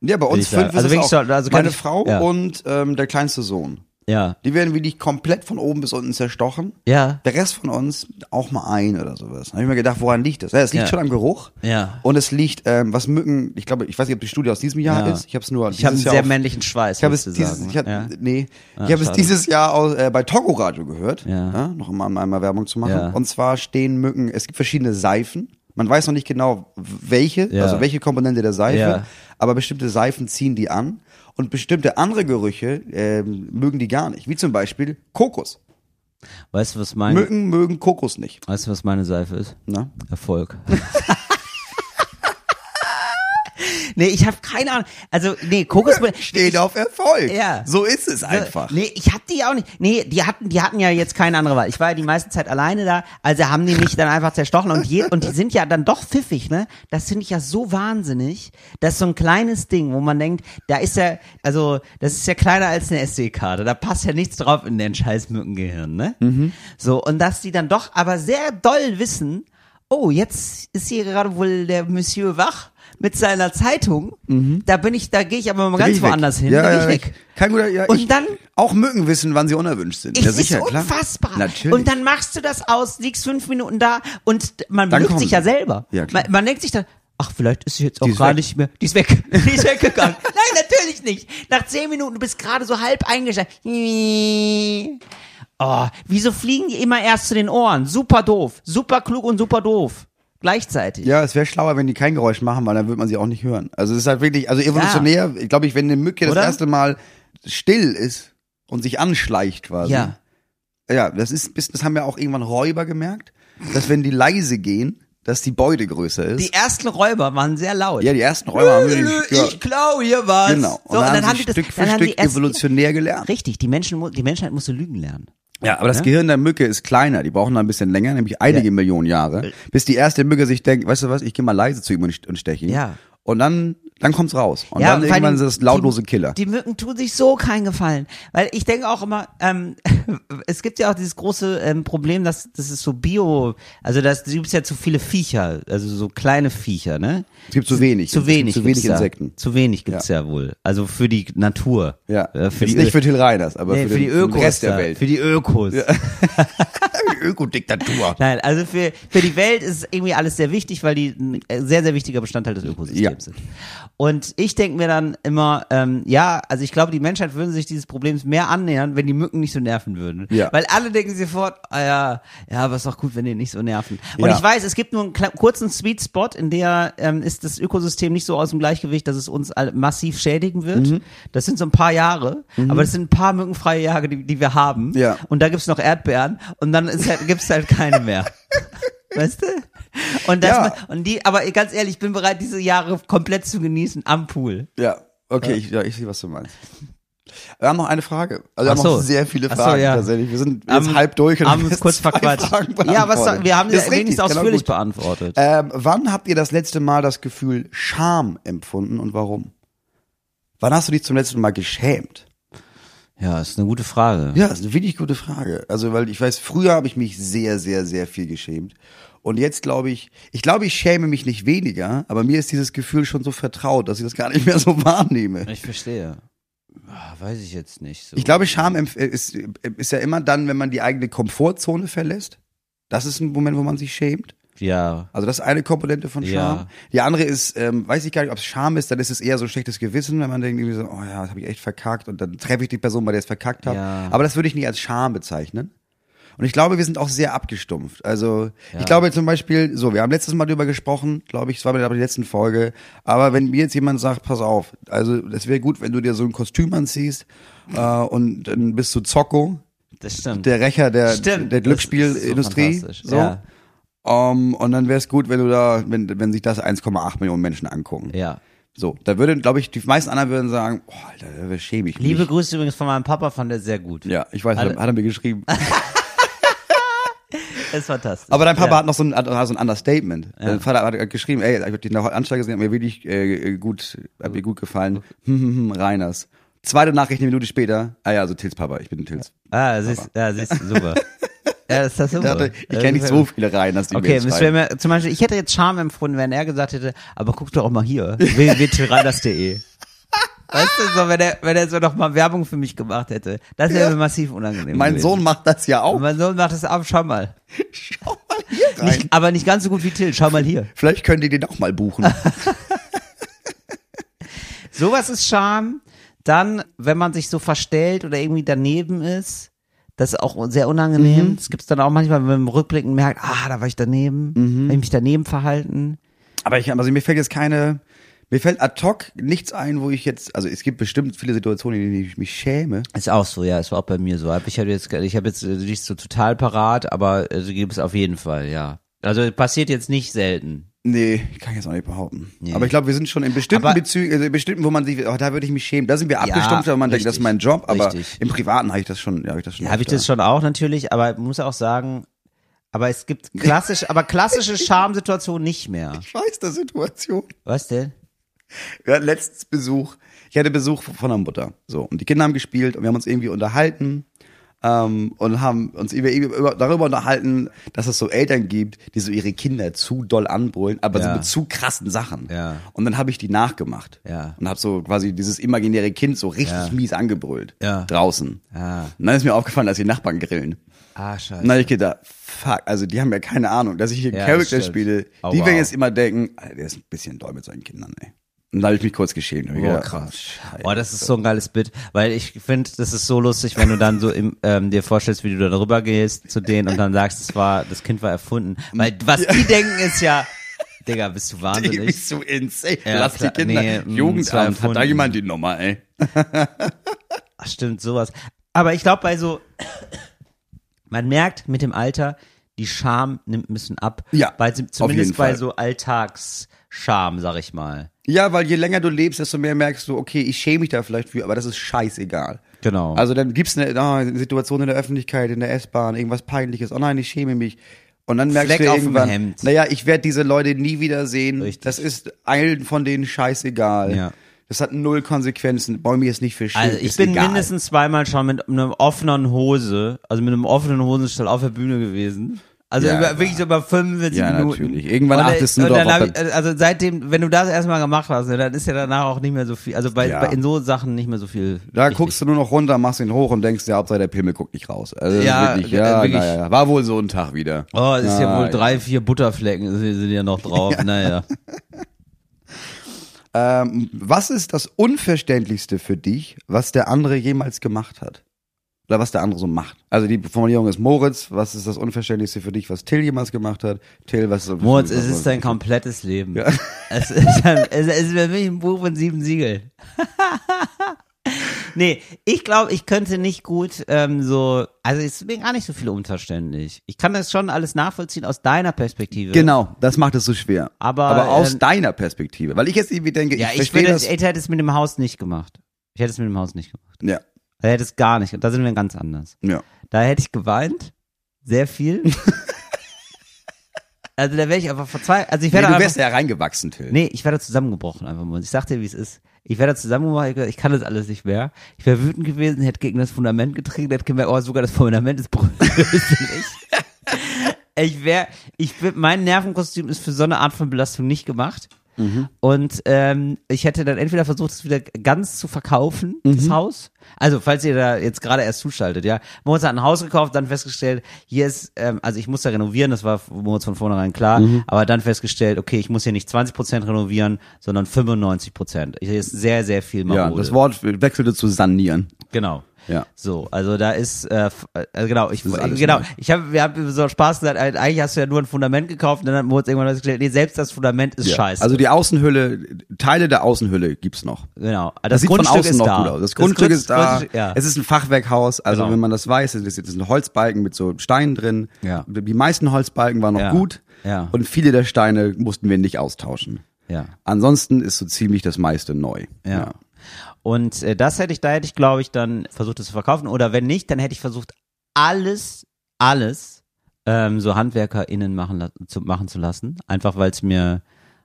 S3: Ja, bei uns fünf
S2: Also
S3: ist es auch
S2: so, also
S3: meine
S2: ich-
S3: Frau
S2: ja.
S3: und ähm, der kleinste Sohn.
S2: Ja.
S3: Die werden wirklich komplett von oben bis unten zerstochen.
S2: Ja.
S3: Der Rest von uns auch mal ein oder sowas. Da habe ich mir gedacht, woran liegt das? Ja, es liegt
S2: Ja.
S3: schon am Geruch.
S2: Ja.
S3: Und es liegt, ähm, was Mücken, ich glaube, ich weiß nicht, ob die Studie aus diesem Jahr
S2: Ja.
S3: ist. Ich habe es nur
S2: Ich habe einen
S3: Jahr
S2: sehr
S3: auf-
S2: männlichen Schweiß.
S3: Ich habe es dieses,
S2: sagen,
S3: ich hab,
S2: ja.
S3: nee,
S2: Ah,
S3: ich habe es dieses Jahr aus, äh, bei Togo Radio gehört,
S2: Ja.
S3: noch um mal einmal Werbung zu machen.
S2: Ja.
S3: Und zwar stehen Mücken, es gibt verschiedene Seifen. Man weiß noch nicht genau, welche,
S2: Ja.
S3: also welche Komponente der Seife,
S2: Ja.
S3: aber bestimmte Seifen ziehen die an und bestimmte andere Gerüche ähm, mögen die gar nicht, wie zum Beispiel Kokos.
S2: Weißt du, was meine,
S3: Mücken mögen Kokos nicht.
S2: weißt du, was meine Seife ist?
S3: Ne?
S2: Erfolg. nee, ich habe keine Ahnung. Also, nee, Kokos.
S3: Steht auf Erfolg.
S2: Ja.
S3: So ist es einfach.
S2: Nee, ich hab die auch nicht. Nee, die hatten, die hatten ja jetzt keine andere Wahl. Ich war ja die meiste Zeit alleine da, also haben die mich dann einfach zerstochen und je, und die sind ja dann doch pfiffig, ne? Das finde ich ja so wahnsinnig. Das ist so ein kleines Ding, wo man denkt, da ist ja, also, das ist ja kleiner als eine SD-Karte. Da passt ja nichts drauf in den scheiß Mückengehirn, ne? So, und dass die dann doch aber sehr doll wissen, oh, jetzt ist hier gerade wohl der Monsieur wach mit seiner Zeitung. Da bin ich, da gehe ich aber mal ganz woanders hin.
S3: Ja,
S2: da
S3: ja,
S2: ich weg.
S3: Kein guter, ja,
S2: Und
S3: ich,
S2: dann-
S3: auch Mücken wissen, wann sie unerwünscht sind.
S2: Es
S3: ja, sicher,
S2: ist
S3: klar.
S2: unfassbar.
S3: Natürlich.
S2: Und dann machst du das aus, liegst fünf Minuten da und man belügt sich ja selber.
S3: Ja,
S2: man, man denkt sich dann, ach, vielleicht ist sie jetzt auch
S3: ist
S2: gar nicht mehr. Die ist weg. Die ist weggegangen. Nein, natürlich nicht. Nach zehn Minuten, du bist gerade so halb eingeschaltet. Oh, wieso fliegen die immer erst zu den Ohren? Super doof. Super klug und super doof. Gleichzeitig.
S3: Ja, es wäre schlauer, wenn die kein Geräusch machen, weil dann würde man sie auch nicht hören. Also es ist halt wirklich, also evolutionär, glaube ich, wenn eine Mücke das
S2: Oder?
S3: erste Mal still ist und sich anschleicht quasi.
S2: Ja.
S3: Ja, das ist, das haben ja auch irgendwann Räuber gemerkt, dass wenn die leise gehen, dass die Beute größer ist.
S2: Die ersten Räuber waren sehr laut.
S3: ja, die ersten Räuber haben wirklich,
S2: ich klau hier was.
S3: genau.
S2: So, und dann haben die
S3: sie
S2: das,
S3: Stück für
S2: dann
S3: Stück evolutionär gelernt.
S2: Richtig, die Menschen, die Menschheit musste lügen lernen.
S3: Ja, aber das Gehirn der Mücke ist kleiner. Die brauchen da ein bisschen länger, nämlich einige
S2: Ja.
S3: Millionen Jahre, bis die erste Mücke sich denkt, weißt du was, ich gehe mal leise zu ihm und steche ihn.
S2: Ja.
S3: Und dann, dann kommt's raus. Und
S2: Ja,
S3: dann irgendwann ist das lautlose
S2: die,
S3: Killer.
S2: Die Mücken tun sich so keinen Gefallen. Weil ich denke auch immer, ähm, es gibt ja auch dieses große ähm, Problem, dass das ist so Bio, also das gibt ja zu viele Viecher, also so kleine Viecher, ne?
S3: Es gibt zu wenig.
S2: Zu wenig.
S3: Zu wenig
S2: da.
S3: Insekten.
S2: Zu wenig gibt's ja. wohl. Also für die Natur.
S3: Ja.
S2: Äh, für
S3: Jetzt
S2: die,
S3: nicht für Till Reiners, aber
S2: nee,
S3: für,
S2: für die
S3: den, für
S2: Ökos.
S3: den Rest der Welt.
S2: Für die Ökos.
S3: die Ökodiktatur.
S2: Nein, also für, für die Welt ist irgendwie alles sehr wichtig, weil die ein sehr, sehr wichtiger Bestandteil des Ökosystems
S3: Ja.
S2: sind. Und ich denke mir dann immer, ähm, ja, also ich glaube, die Menschheit würde sich dieses Problems mehr annähern, wenn die Mücken nicht so nerven würden.
S3: Ja.
S2: Weil alle denken sofort, ah ja, ja, aber ist doch gut, wenn die nicht so nerven. Und
S3: Ja.
S2: ich weiß, es gibt nur einen kurzen Sweet Spot, in der ähm, ist das Ökosystem nicht so aus dem Gleichgewicht, dass es uns massiv schädigen wird.
S3: Mhm.
S2: Das sind so ein paar Jahre, aber das sind ein paar mückenfreie Jahre, die, die wir haben.
S3: Ja.
S2: Und da gibt's noch Erdbeeren und dann ist halt, gibt's halt keine mehr. Weißt du? Und das,
S3: Ja.
S2: und die, aber ganz ehrlich, ich bin bereit, diese Jahre komplett zu genießen am Pool.
S3: Ja, okay, ich, ja, ich sehe, was du meinst. Wir haben noch eine Frage. Also wir
S2: Ach
S3: haben
S2: so.
S3: noch sehr viele
S2: Ach so,
S3: Fragen
S2: ja.
S3: tatsächlich. Wir sind jetzt
S2: Haben-
S3: halb durch und
S2: haben
S3: jetzt
S2: kurz verquatscht.
S3: Fragen
S2: Ja, was, wir haben
S3: Das
S2: wenigstens
S3: genau
S2: ausführlich
S3: gut.
S2: beantwortet.
S3: Ähm, wann habt ihr das letzte Mal das Gefühl Scham empfunden und warum? Wann hast du dich zum letzten Mal geschämt?
S2: Ja, ist eine gute Frage.
S3: Ja, ist eine wirklich gute Frage. Also, weil ich weiß, früher habe ich mich sehr, sehr, sehr viel geschämt. Und jetzt glaube ich, ich glaube, ich schäme mich nicht weniger, aber mir ist dieses Gefühl schon so vertraut, dass ich das gar nicht mehr so wahrnehme.
S2: Ich verstehe. Ah, Weiß ich jetzt nicht so.
S3: Ich glaube, Scham empf- ist, ist ja immer dann, wenn man die eigene Komfortzone verlässt. Das ist ein Moment, wo man sich schämt.
S2: ja.
S3: Also das ist eine Komponente von Scham.
S2: Ja.
S3: Die andere ist, ähm, weiß ich gar nicht, ob es Scham ist, dann ist es eher so ein schlechtes Gewissen, wenn man denkt, irgendwie so, oh ja, das habe ich echt verkackt und dann treffe ich die Person, bei der ich es verkackt habe.
S2: Ja.
S3: Aber das würde ich nicht als Scham bezeichnen. Und ich glaube, wir sind auch sehr abgestumpft. Also
S2: Ja.
S3: ich glaube zum Beispiel, so, wir haben letztes Mal drüber gesprochen, glaube ich, es war bei der letzten Folge. Aber wenn mir jetzt jemand sagt, pass auf, also es wäre gut, wenn du dir so ein Kostüm anziehst äh, und dann bist du Zocco,
S2: Das stimmt.
S3: der Rächer der,
S2: Stimmt.
S3: der Glücksspielindustrie.
S2: so.
S3: So.
S2: Ja.
S3: Um, und dann wäre es gut, wenn du da, wenn, wenn sich das 1,8 Millionen Menschen angucken.
S2: ja.
S3: So, da würden, glaube ich, die meisten anderen würden sagen, oh, Alter, da schäme ich mich.
S2: Liebe Grüße übrigens von meinem Papa, fand er sehr gut.
S3: Ja, ich weiß, hat, hat er mir geschrieben.
S2: Ist fantastisch.
S3: Aber dein Papa
S2: ja.
S3: hat noch so ein, hat so ein Understatement. Dein Vater hat geschrieben, ey, ich habe die Anzeige gesehen, hat mir wirklich äh, gut, hat mir gut gefallen. Hm, hm, hm, Reiners. Zweite Nachricht eine Minute später. Ah ja, also Tils Papa, ich bin Tils.
S2: Ah, siehst, ja, siehst du, super. ja, ist das super.
S3: Der hatte, ich kenne nicht so viele Reiners, die
S2: Okay, wäre mir, zum Beispiel, ich hätte jetzt Charme empfunden, wenn er gesagt hätte, aber guck doch auch mal hier, www.tyranners.de. Weißt du, so, wenn er, wenn er so noch mal Werbung für mich gemacht hätte. Das wäre mir massiv unangenehm.
S3: Mein
S2: gewesen.
S3: Sohn macht das ja
S2: Und
S3: auch.
S2: mein Sohn macht das ab, schau mal.
S3: Schau mal hier rein.
S2: Nicht, aber nicht ganz so gut wie Till, schau mal hier.
S3: Vielleicht könnt ihr den auch mal buchen.
S2: Sowas ist Charme. Dann, wenn man sich so verstellt oder irgendwie daneben ist, das ist auch sehr unangenehm.
S3: Mhm.
S2: Das gibt's dann auch manchmal, wenn man im Rückblicken merkt, ah, da war ich daneben,
S3: Mhm.
S2: hab ich mich daneben verhalten.
S3: Aber ich, also mir fällt jetzt keine, mir fällt ad hoc nichts ein, wo ich jetzt, also es gibt bestimmt viele Situationen, in denen ich mich schäme.
S2: Ist auch so, ja, ist auch bei mir so. Ich habe jetzt, ich habe jetzt äh, nicht so total parat, aber äh, so gibt es auf jeden Fall, ja. Also passiert jetzt nicht selten.
S3: Nee, kann ich jetzt auch nicht behaupten.
S2: Nee.
S3: Aber ich glaube, wir sind schon in bestimmten
S2: Aber-
S3: Bezügen, also in bestimmten, wo man sich, oh, da würde ich mich schämen. Da sind wir
S2: Ja,
S3: abgestumpft, weil man denkt, das ist
S2: richtig,
S3: mein Job, aber
S2: richtig.
S3: im Privaten habe ich das schon, ja, habe ich das schon.
S2: Ja, habe ich das schon auch natürlich, aber muss auch sagen, aber es gibt klassisch, aber klassische Charmsituationen nicht mehr.
S3: Ich weiß der Situation.
S2: Was denn?
S3: Wir hatten letztens Besuch. Ich hatte Besuch von der Mutter. So. Und die Kinder haben gespielt und wir haben uns irgendwie unterhalten. Ähm, und haben uns über, über, darüber unterhalten, dass es so Eltern gibt, die so ihre Kinder zu doll anbrüllen, aber so
S2: Ja.
S3: mit zu krassen Sachen.
S2: Ja.
S3: Und dann habe ich die nachgemacht.
S2: Ja.
S3: Und habe so quasi dieses imaginäre Kind so richtig
S2: Ja.
S3: mies angebrüllt.
S2: Ja.
S3: Draußen.
S2: Ah.
S3: Und dann ist mir aufgefallen, dass die Nachbarn grillen.
S2: Ah, scheiße.
S3: Und dann habe ich gedacht, fuck, also die haben ja keine Ahnung, dass ich hier
S2: Ja,
S3: Charakter spiele.
S2: Oh,
S3: die werden
S2: wow.
S3: jetzt immer denken, Alter, der ist ein bisschen doll mit seinen Kindern, ey. Und da habe ich mich kurz geschämt.
S2: Oh,
S3: gedacht,
S2: krass.
S3: scheiße.
S2: Oh, das ist so ein geiles Bit, weil ich finde, das ist so lustig, wenn du dann so im, ähm, dir vorstellst, wie du dann rübergehst zu denen und dann sagst, das war, das Kind war erfunden. Weil was die denken ist ja, Digga, bist du wahnsinnig?
S3: bist so insane.
S2: Ja,
S3: Lass die Kinder.
S2: Nee, mm,
S3: Jugendamt, hat da jemand die Nummer, ey?
S2: Ach, stimmt, sowas. Aber ich glaube, bei so, man merkt mit dem Alter, die Scham nimmt ein bisschen ab.
S3: Ja,
S2: bei, zumindest bei so Alltagsscham, sag ich mal.
S3: Ja, weil je länger du lebst, desto mehr merkst du, okay, ich schäme mich da vielleicht für, aber das ist scheißegal.
S2: Genau.
S3: Also dann gibt's eine, eine Situation in der Öffentlichkeit, in der S-Bahn, irgendwas peinliches. Oh nein, ich schäme mich. Und dann merkst
S2: Fleck
S3: du irgendwann,
S2: Hemd.
S3: naja, ich werde diese Leute nie wieder sehen.
S2: Richtig.
S3: Das ist allen von denen scheißegal.
S2: Ja.
S3: Das hat null Konsequenzen. Mir ist nicht für schön.
S2: Also ich
S3: ist
S2: bin
S3: egal.
S2: mindestens zweimal schon mit einer offenen Hose, also mit einem offenen Hosenstall auf der Bühne gewesen. Also
S3: Ja,
S2: über, wirklich so über 45
S3: Ja,
S2: Minuten.
S3: natürlich. Irgendwann
S2: Und,
S3: achtest du
S2: ich,
S3: das-
S2: Also seitdem, wenn du das erstmal gemacht hast, ne, dann ist ja danach auch nicht mehr so viel, also bei,
S3: Ja.
S2: bei in so Sachen nicht mehr so viel.
S3: Da
S2: wichtig.
S3: guckst du nur noch runter, machst ihn hoch und denkst, der Hauptsache der Pimmel guckt nicht raus. Also
S2: Ja,
S3: wirklich, ja,
S2: wirklich.
S3: naja, war wohl so ein Tag wieder.
S2: Oh, es ist ja
S3: Ah,
S2: wohl
S3: ja.
S2: drei, vier Butterflecken sind sind ja noch drauf. Naja.
S3: Ähm, was ist das Unverständlichste für dich, was der andere jemals gemacht hat? Oder was der andere so macht? Also die Formulierung ist Moritz, was ist das Unverständlichste für dich, was Till jemals gemacht hat? Till, was ist das
S2: Moritz, es ist dein komplettes Leben.
S3: Ja.
S2: Es ist, ein, es ist für mich ein Buch von sieben Siegeln. nee, ich glaube, ich könnte nicht gut ähm, so, also es ist mir gar nicht so viel unverständlich. Ich kann das schon alles nachvollziehen aus deiner Perspektive.
S3: Genau, das macht es so schwer.
S2: Aber,
S3: Aber aus
S2: ähm,
S3: deiner Perspektive. Weil ich jetzt irgendwie denke,
S2: Ja,
S3: ich
S2: ich,
S3: verstehe das.
S2: ich hätte es mit dem Haus nicht gemacht. Ich hätte es mit dem Haus nicht gemacht.
S3: Ja,
S2: Da hätte es gar nicht, da sind wir ganz anders.
S3: ja.
S2: Da hätte ich geweint. Sehr viel. also da wäre ich einfach verzweifelt. Also ich
S3: Nee,
S2: wäre
S3: du
S2: einfach,
S3: wärst ja reingewachsen, Till.
S2: Nee, ich wäre da zusammengebrochen einfach mal. Ich sag dir, wie es ist. Ich wäre da zusammengebrochen, ich, kann das alles nicht mehr. Ich wäre wütend gewesen, hätte gegen das Fundament getreten, hätte gemerkt, oh, sogar das Fundament ist brüchig. ich wäre, ich bin, mein Nervenkostüm ist für so eine Art von Belastung nicht gemacht. Und ähm, ich hätte dann entweder versucht, es wieder ganz zu verkaufen, das Haus. Also, falls ihr da jetzt gerade erst zuschaltet, ja. Moritz hat ein Haus gekauft, dann festgestellt, hier ist, ähm, also ich muss da renovieren, das war Moritz von vornherein klar, aber dann festgestellt, okay, ich muss hier nicht 20% renovieren, sondern 95%. Hier ist sehr, sehr viel
S3: Ja,
S2: Marode.
S3: das Wort wechselte zu sanieren.
S2: Genau.
S3: Ja.
S2: So, also da ist, äh, äh, genau, ich, genau,
S3: neu.
S2: ich habe, wir haben so Spaß gesagt, eigentlich hast du ja nur ein Fundament gekauft und dann hat Moritz irgendwann festgestellt, nee, selbst das Fundament ist
S3: Ja.
S2: scheiße.
S3: Also die Außenhülle, Teile der Außenhülle gibt's noch.
S2: genau. Das,
S3: Das, sieht von
S2: Grundstück
S3: außen
S2: ist
S3: noch
S2: da.
S3: gut aus. Das, Grundstück
S2: Grund-
S3: ist da.
S2: Grundstück- ja.
S3: Es ist ein Fachwerkhaus. Also
S2: Genau.
S3: wenn man das weiß, es ist jetzt ein Holzbalken mit so Steinen drin.
S2: Ja.
S3: Die meisten Holzbalken waren noch
S2: Ja.
S3: gut.
S2: Ja.
S3: Und viele der Steine mussten wir nicht austauschen.
S2: ja.
S3: Ansonsten ist so ziemlich das meiste neu.
S2: Ja. Und äh, das hätte ich, da hätte ich, glaube ich, dann versucht, es zu verkaufen. Oder wenn nicht, dann hätte ich versucht, alles, alles ähm, so HandwerkerInnen machen, zu, machen zu lassen. Einfach weil es mir,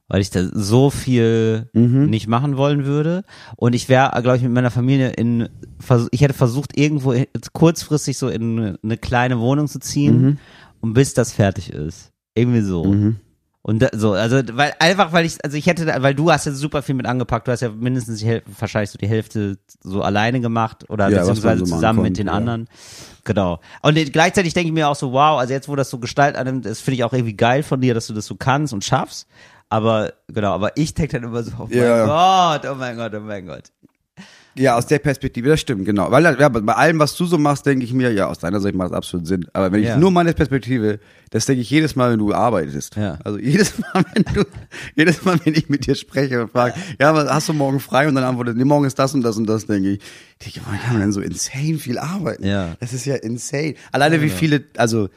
S2: weil ich da so viel nicht machen wollen würde. Und ich wäre, glaube ich, mit meiner Familie in, ich hätte versucht, irgendwo kurzfristig so in eine kleine Wohnung zu ziehen und bis das fertig ist. Irgendwie so. Und Und da, so, also weil einfach, weil ich, also ich hätte, da- weil du hast ja super viel mit angepackt, du hast ja mindestens die Hälfte, wahrscheinlich so die Hälfte so alleine gemacht oder
S3: Ja,
S2: beziehungsweise
S3: so
S2: zusammen mit
S3: konnte,
S2: den
S3: ja.
S2: anderen. Genau. Und gleichzeitig denke ich mir auch so, wow, also jetzt, wo das so Gestalt annimmt, das finde ich auch irgendwie geil von dir, dass du das so kannst und schaffst. Aber genau, aber ich denke dann immer so, oh mein
S3: Ja.
S2: Gott, oh mein Gott, oh mein Gott.
S3: Ja, aus der Perspektive, das stimmt, genau. Weil ja, bei allem, was du so machst, denke ich mir, ja, aus deiner Sicht macht das absolut Sinn. Aber wenn ich
S2: Ja.
S3: nur meine Perspektive, das denke ich jedes Mal, wenn du arbeitest.
S2: Ja.
S3: Also jedes Mal, wenn du, jedes Mal, wenn ich mit dir spreche und frage, ja, was hast du morgen frei? Und dann antwortet, nee, morgen ist das und das und das, denke ich. Denke, wann kann man denn so insane viel arbeiten?
S2: Ja.
S3: Das ist ja insane. Alleine wie viele, also,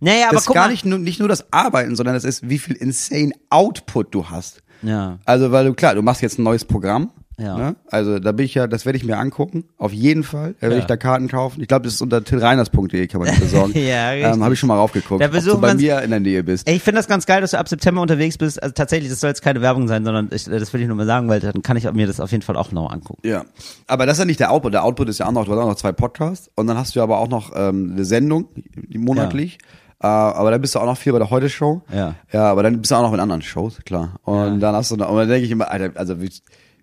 S2: Naja, aber
S3: das ist
S2: guck
S3: gar
S2: mal.
S3: nicht nur, nicht nur das Arbeiten, sondern das ist, wie viel insane Output du hast.
S2: Ja.
S3: Also, weil du, klar, du machst jetzt ein neues Programm.
S2: Ja.
S3: Ne? Also, da bin ich ja, das werde ich mir angucken. Auf jeden Fall. Da werde
S2: Ja.
S3: ich da Karten kaufen. Ich glaube, das ist unter tillreiners.de, kann man das besorgen.
S2: Ja, richtig.
S3: ähm, Habe ich schon mal raufgeguckt,
S2: Da
S3: ob du bei mir in der Nähe bist.
S2: Ich finde das ganz geil, dass du ab September unterwegs bist. Also tatsächlich, das soll jetzt keine Werbung sein, sondern ich, das will ich nur mal sagen, weil dann kann ich mir das auf jeden Fall auch noch angucken.
S3: Ja. Aber das ist ja nicht der Output. Der Output ist ja auch noch, du hast auch noch zwei Podcasts und dann hast du aber auch noch ähm, eine Sendung monatlich. Äh, aber dann bist du auch noch viel bei der Heute-Show.
S2: Ja.
S3: Ja, aber dann bist du auch noch in anderen Shows, klar. Und dann hast du noch, und dann denke ich immer, Alter, also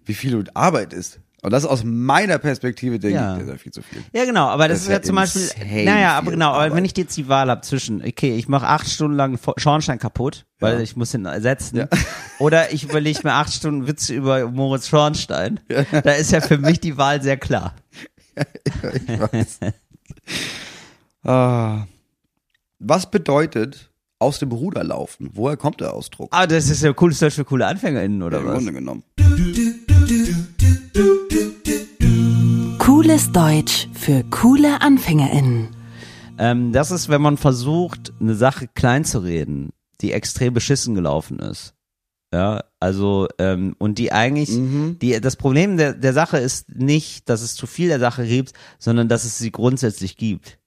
S3: wie, viel du arbeitest. Und das ist aus meiner Perspektive, denke
S2: Ja.
S3: ich, das ist ja viel zu viel.
S2: Ja, genau, aber das,
S3: Das
S2: ist
S3: ist
S2: ja
S3: ja
S2: zum Beispiel, naja, aber genau, aber
S3: Arbeit.
S2: wenn ich jetzt die Wahl habe zwischen, okay, ich mache acht Stunden lang Schornstein kaputt, weil
S3: Ja.
S2: ich muss ihn ersetzen,
S3: Ja.
S2: oder ich überlege mir acht Stunden Witze über Moritz Schornstein, da ist ja für mich die Wahl sehr klar.
S3: ich weiß. ah. Was bedeutet aus dem Ruder laufen? Woher kommt der Ausdruck?
S2: Ah, das ist ja cooles Deutsch für coole AnfängerInnen, oder
S3: Im
S2: was?
S3: Grunde genommen.
S1: Cooles Deutsch für coole AnfängerInnen.
S2: Ähm, das ist, wenn man versucht, eine Sache klein zu reden, die extrem beschissen gelaufen ist. Ja, also, ähm, und die eigentlich, die, das Problem der, der Sache ist nicht, dass es zu viel der Sache gibt, sondern dass es sie grundsätzlich gibt.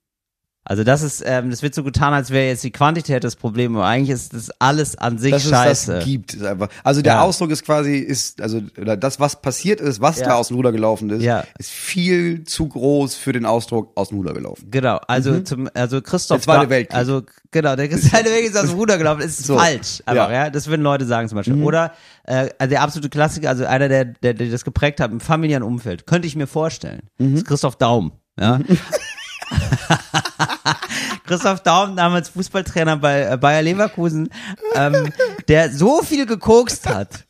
S2: Also das ist, ähm, das wird so getan, als wäre jetzt die Quantität das Problem, aber eigentlich ist das alles an sich
S3: dass
S2: scheiße.
S3: es das gibt. Ist einfach. Also der
S2: Ja.
S3: Ausdruck ist quasi, ist, also oder das, was passiert ist, was
S2: Ja.
S3: da aus dem Ruder gelaufen ist,
S2: Ja.
S3: ist viel zu groß für den Ausdruck aus dem Ruder gelaufen.
S2: Genau, also zum, also Christoph,
S3: Der Zweite Weltkrieg.
S2: also genau, der Zweite Weltkrieg ist aus dem Ruder gelaufen, ist
S3: So.
S2: falsch, einfach, ja.
S3: Ja.
S2: das würden Leute sagen zum Beispiel. Oder äh, also der absolute Klassiker, also einer, der, der, der das geprägt hat im familiären Umfeld, könnte ich mir vorstellen, ist Christoph Daum, ja. Christoph Daum, damals Fußballtrainer bei äh, Bayer Leverkusen, ähm, der so viel gekokst hat,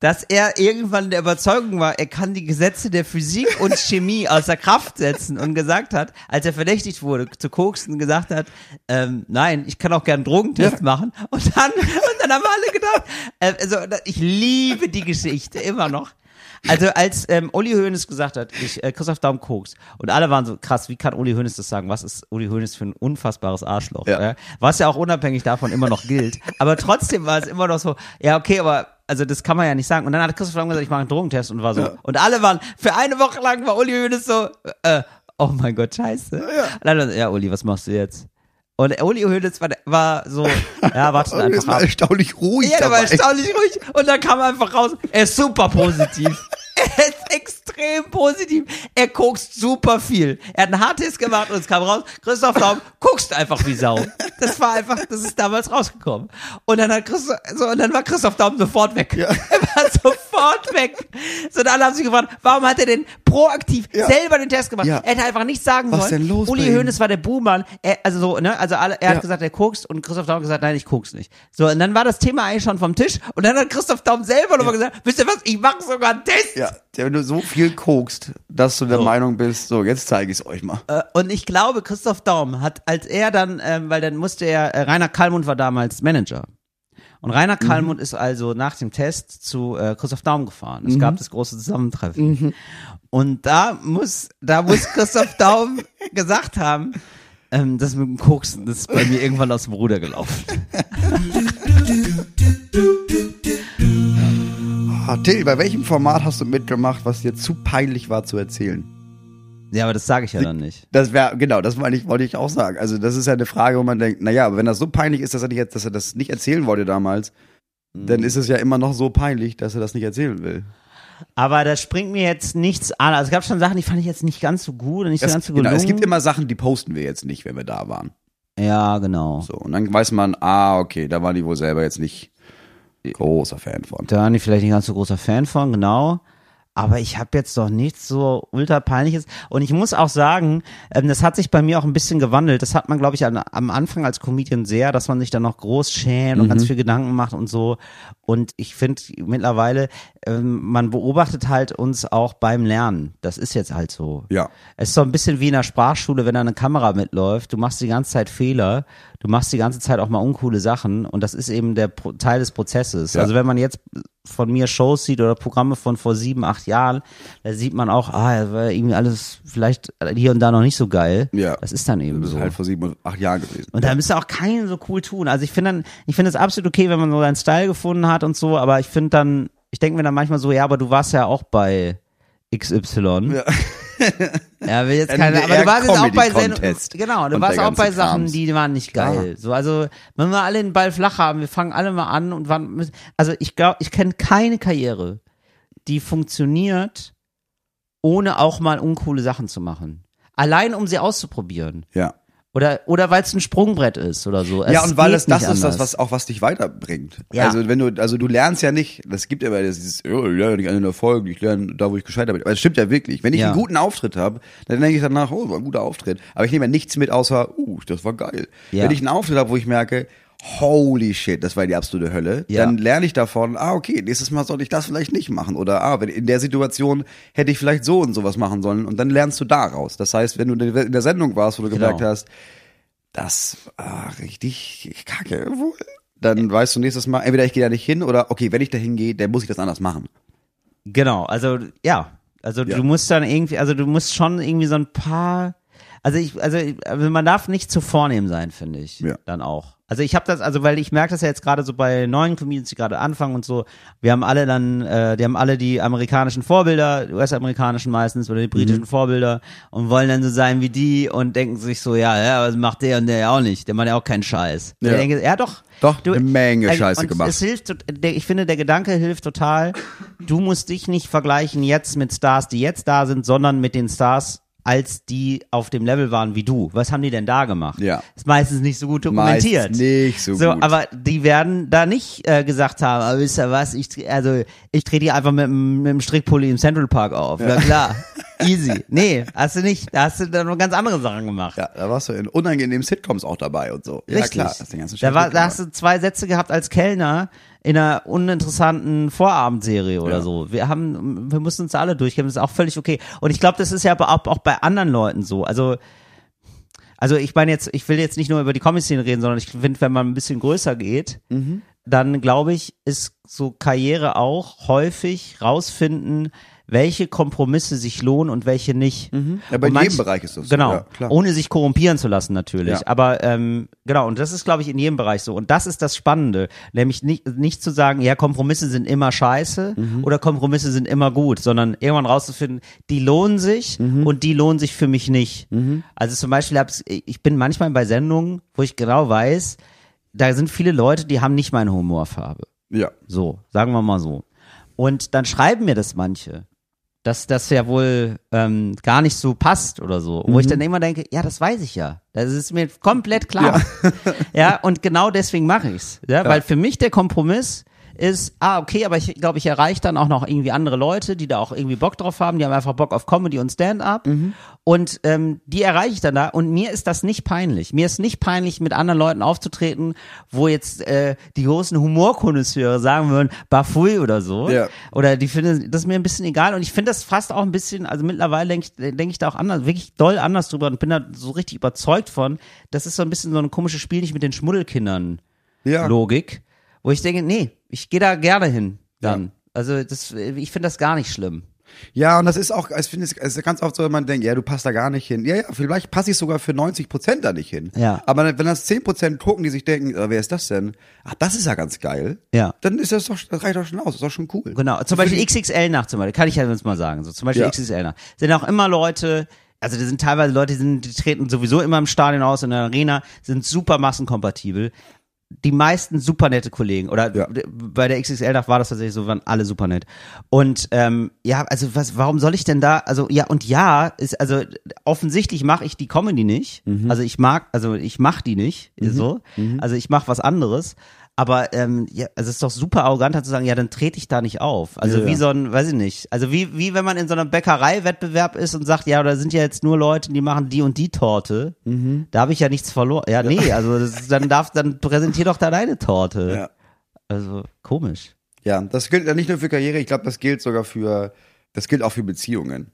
S2: dass er irgendwann der Überzeugung war, er kann die Gesetze der Physik und Chemie außer Kraft setzen und gesagt hat, als er verdächtigt wurde zu koksen, gesagt hat, ähm, nein, ich kann auch gern einen Drogentest machen. Und dann, und dann haben alle gedacht, äh, also ich liebe die Geschichte immer noch. Also als ähm, Uli Hoeneß gesagt hat, ich äh, Christoph Daum koks und alle waren so krass, wie kann Uli Hoeneß das sagen? Was ist Uli Hoeneß für ein unfassbares Arschloch?
S3: Ja.
S2: Ja. Was ja auch unabhängig davon immer noch gilt. Aber trotzdem war es immer noch so, ja okay, aber also das kann man ja nicht sagen. Und dann hat Christoph Daum gesagt, ich mache einen Drogentest und war so.
S3: Ja.
S2: Und alle waren, für eine Woche lang war Uli Hoeneß so, äh, oh mein Gott, scheiße. Dann, hat er so, ja Uli, was machst du jetzt? Und Uli Hoeneß war, war so, ja, warte einfach
S3: mal
S2: ab.
S3: erstaunlich ruhig
S2: Ja, der war erstaunlich ruhig. Und dann kam er einfach raus. Er ist super positiv. er ist extrem positiv. Er kokst super viel. Er hat einen Haartest gemacht und es kam raus. Christoph Daum kokst einfach wie Sau. Das war einfach, das ist damals rausgekommen. Und dann hat Christoph, so, und dann war Christoph Daum sofort weg. Er war sofort weg. So, und alle haben sich gefragt, warum hat er denn proaktiv
S3: Ja.
S2: selber den Test gemacht?
S3: Ja.
S2: Er hätte einfach nichts sagen
S3: Was
S2: sollen.
S3: denn los
S2: Uli? Hoeneß war der Buhmann. Er, also so, ne, also alle, er
S3: Ja.
S2: hat gesagt, er kokst und Christoph Daum hat gesagt, nein, ich kokst nicht. So, und dann war das Thema eigentlich schon vom Tisch und dann hat Christoph Daum selber nochmal gesagt, wisst ihr was, ich mache sogar einen Test.
S3: Ja, wenn du so viel kokst, dass du der
S2: So.
S3: Meinung bist, so, jetzt zeige ich es euch mal.
S2: Äh, Und ich glaube, Christoph Daum hat, als er dann, ähm, weil dann musste er, äh, Rainer Kallmund war damals Manager. Und Rainer
S3: Mhm.
S2: Kallmund ist also nach dem Test zu äh, Christoph Daum gefahren. Es
S3: Mhm.
S2: gab das große Zusammentreffen. Und da muss, da muss Christoph Daum gesagt haben, ähm, das mit dem Koksen, das ist bei mir irgendwann aus dem Ruder gelaufen.
S3: Ah, Till, bei welchem Format hast du mitgemacht, was dir zu peinlich war zu erzählen?
S2: Ja, aber das sage ich ja dann nicht.
S3: Das wäre, genau, das wollte ich, wollte ich auch sagen. Also, das ist ja eine Frage, wo man denkt, naja, aber wenn das so peinlich ist, dass er, nicht, jetzt- dass er das nicht erzählen wollte damals, dann
S2: Mhm.
S3: ist es ja immer noch so peinlich, dass er das nicht erzählen will.
S2: Aber da springt mir jetzt nichts an. Also es gab schon Sachen, die fand ich jetzt nicht ganz so gut und nicht so
S3: Das,
S2: ganz so
S3: genau,
S2: gelungen.
S3: es gibt immer Sachen, die posten wir jetzt nicht, wenn wir da waren.
S2: Ja, genau.
S3: So, und dann weiß man, ah, okay, da waren die wohl selber jetzt nicht großer Fan von.
S2: Da bin ich vielleicht nicht ganz so großer Fan von, genau. Aber ich habe jetzt doch nichts so ultra peinliches. Und ich muss auch sagen, ähm, das hat sich bei mir auch ein bisschen gewandelt. Das hat man, glaube ich, an, am Anfang als Comedian sehr, dass man sich dann noch groß schämt und ganz viel Gedanken macht und so. Und ich finde mittlerweile, ähm, man beobachtet halt uns auch beim Lernen. Das ist jetzt halt so.
S3: Ja.
S2: Es ist so ein bisschen wie in der Sprachschule, wenn da eine Kamera mitläuft. Du machst die ganze Zeit Fehler. Du machst die ganze Zeit auch mal uncoole Sachen. Und das ist eben der Pro Teil des Prozesses.
S3: Ja.
S2: Also wenn man jetzt von mir Shows sieht oder Programme von vor sieben, acht Jahren, da sieht man auch, ah, das war irgendwie alles vielleicht hier und da noch nicht so geil.
S3: Ja.
S2: Das ist dann eben
S3: Das ist
S2: so.
S3: halt vor sieben und acht Jahren gewesen.
S2: Und da müsste auch keinen so cool tun. Also ich finde dann, ich finde es absolut okay, wenn man so seinen Style gefunden hat und so, aber ich finde dann, ich denke mir dann manchmal so, ja, aber du warst ja auch bei XY.
S3: Ja.
S2: Ja, will jetzt keine, aber du warst jetzt auch bei Sendungen, genau, du warst auch bei Sachen,
S3: Krams.
S2: die waren nicht geil. So, also, wenn wir alle den Ball flach haben, wir fangen alle mal an und wann, müssen- also ich glaube, ich kenne keine Karriere, die funktioniert, ohne auch mal uncoole Sachen zu machen. Allein um sie auszuprobieren.
S3: Ja.
S2: Oder, oder weil es ein Sprungbrett ist oder so.
S3: ja,
S2: Es
S3: und weil es das
S2: nicht
S3: ist, das, was auch was dich weiterbringt.
S2: Ja.
S3: Also wenn du, also du lernst ja nicht, das gibt ja immer dieses, oh, ich lerne nicht an den Erfolgen, ich lerne da, wo ich gescheitert bin. Aber es stimmt ja wirklich. Wenn ich
S2: Ja.
S3: einen guten Auftritt habe, dann denke ich danach, oh, war ein guter Auftritt. Aber ich nehme ja nichts mit, außer, uh, das war geil.
S2: Ja.
S3: Wenn ich einen Auftritt habe, wo ich merke, holy shit, das war die absolute Hölle,
S2: Ja.
S3: dann lerne ich davon, ah, okay, nächstes Mal sollte ich das vielleicht nicht machen. Oder ah, in der Situation hätte ich vielleicht so und sowas machen sollen. Und dann lernst du daraus. Das heißt, wenn du in der Sendung warst, wo du
S2: Genau.
S3: gemerkt hast, das war richtig kacke wohl. Dann weißt du nächstes Mal, entweder ich gehe da nicht hin oder okay, wenn ich da hingehe, dann muss ich das anders machen.
S2: Genau, also ja, also
S3: Ja.
S2: du musst dann irgendwie, also du musst schon irgendwie so ein paar, also ich, also also man darf nicht zu vornehm sein, finde ich,
S3: Ja.
S2: dann auch. Also ich habe das, also weil ich merke das ja jetzt gerade so bei neuen Comedians, die gerade anfangen und so. Wir haben alle dann, äh, die haben alle die amerikanischen Vorbilder, die US-amerikanischen meistens oder die britischen
S3: Mhm.
S2: Vorbilder und wollen dann so sein wie die und denken sich so, ja, ja, was macht der und der ja auch nicht? Der macht ja auch keinen Scheiß.
S3: Ja.
S2: Denke, ja doch.
S3: Doch, eine Menge
S2: äh,
S3: Scheiße gemacht.
S2: Es hilft, ich finde, der Gedanke hilft total. Du musst dich nicht vergleichen jetzt mit Stars, die jetzt da sind, sondern mit den Stars, als die auf dem Level waren wie du. Was haben die denn da gemacht?
S3: Ja.
S2: Ist meistens nicht so gut dokumentiert.
S3: Meist nicht so
S2: so
S3: gut.
S2: aber die werden da nicht äh, gesagt haben, aber wisst ihr was, ich, also ich trete hier einfach mit, mit dem Strickpulli im Central Park auf. Ja, klar. Easy. Nee, hast du nicht. Da hast du dann noch ganz andere Sachen gemacht.
S3: Ja, da warst du in unangenehmen Sitcoms auch dabei und so. Ja
S2: Richtig.
S3: klar, hast den ganzen
S2: da, war, da hast du zwei Sätze gehabt als Kellner in einer uninteressanten Vorabendserie oder
S3: Ja.
S2: so. Wir haben, wir mussten uns da alle durchkämpfen, das ist auch völlig okay. Und ich glaube, das ist ja aber auch, auch bei anderen Leuten so. Also, also ich meine jetzt, ich will jetzt nicht nur über die Comic-Szene reden, sondern ich finde, wenn man ein bisschen größer geht,
S3: Mhm.
S2: dann glaube ich, ist so Karriere auch häufig rausfinden, welche Kompromisse sich lohnen und welche nicht.
S3: Mhm. Ja, bei
S2: Und
S3: jedem Bereich ist das so,
S2: Genau.
S3: ja, klar.
S2: Ohne sich korrumpieren zu lassen natürlich.
S3: Ja.
S2: Aber ähm, genau, und das ist, glaube ich, in jedem Bereich so. Und das ist das Spannende. Nämlich nicht, nicht zu sagen, ja, Kompromisse sind immer scheiße
S3: Mhm.
S2: oder Kompromisse sind immer gut, sondern irgendwann rauszufinden, die lohnen sich
S3: Mhm.
S2: und die lohnen sich für mich nicht. Also zum Beispiel, hab's, ich bin manchmal bei Sendungen, wo ich genau weiß, da sind viele Leute, die haben nicht meine Humorfarbe.
S3: Ja.
S2: So, sagen wir mal so. Und dann schreiben mir das manche, dass das ja wohl ähm, gar nicht so passt oder so. Wo ich dann immer denke, ja, das weiß ich ja. Das ist mir komplett klar. Ja, und genau deswegen mache ich's. Ja, Weil für mich der Kompromiss ist, ah, okay, aber ich glaube, ich erreiche dann auch noch irgendwie andere Leute, die da auch irgendwie Bock drauf haben, die haben einfach Bock auf Comedy und Stand-up und ähm, die erreiche ich dann da und mir ist das nicht peinlich. Mir ist nicht peinlich, mit anderen Leuten aufzutreten, wo jetzt äh, die großen Humorkonnoisseure sagen würden, Bafui oder so.
S3: Ja.
S2: Oder die finden, das ist mir ein bisschen egal und ich finde das fast auch ein bisschen, also mittlerweile denke ich, denk ich da auch anders, wirklich doll anders drüber und bin da so richtig überzeugt von, das ist so ein bisschen so ein komisches Spiel nicht mit den Schmuddelkindern.
S3: Ja.
S2: Logik, wo ich denke, nee, ich gehe da gerne hin dann.
S3: Ja.
S2: Also das, ich finde das gar nicht schlimm.
S3: Ja, und das ist auch, ich finde, es ist ganz oft so, wenn man denkt, ja, du passt da gar nicht hin. Ja, ja, vielleicht passe ich sogar für 90 Prozent da nicht hin.
S2: Ja.
S3: Aber wenn das 10 Prozent gucken, die sich denken, äh, wer ist das denn? Ach, das ist ja ganz geil.
S2: Ja.
S3: Dann ist das doch, das reicht doch schon aus, das ist doch schon cool.
S2: Genau, zum Beispiel XXL nach zum Beispiel, kann ich ja jetzt mal sagen, so zum Beispiel
S3: Ja.
S2: XXL nach. Sind auch immer Leute, also das sind teilweise Leute, die, sind, die treten sowieso immer im Stadion aus, in der Arena, sind super massenkompatibel. Die meisten super nette Kollegen. Oder
S3: Ja.
S2: bei der XXL-Nacht war das tatsächlich so, waren alle super nett. Und ähm, ja, also was, warum soll ich denn da, also ja, und ja, ist, also offensichtlich mache ich die Comedy nicht. Also ich mag, also ich mach die nicht, so. Also ich mache was anderes. Aber ähm, ja, also es ist doch super arrogant zu sagen, ja, dann trete ich da nicht auf. Also
S3: Ja,
S2: wie so ein, weiß ich nicht. Also wie, wie wenn man in so einem Bäckerei-Wettbewerb ist und sagt, ja, da sind ja jetzt nur Leute, die machen die und die Torte. Da habe ich ja nichts verloren. Ja, nee, also ist, dann darf, dann präsentier doch da deine Torte.
S3: Ja.
S2: Also komisch.
S3: Ja, das gilt ja nicht nur für Karriere, ich glaube, das gilt sogar für, das gilt auch für Beziehungen.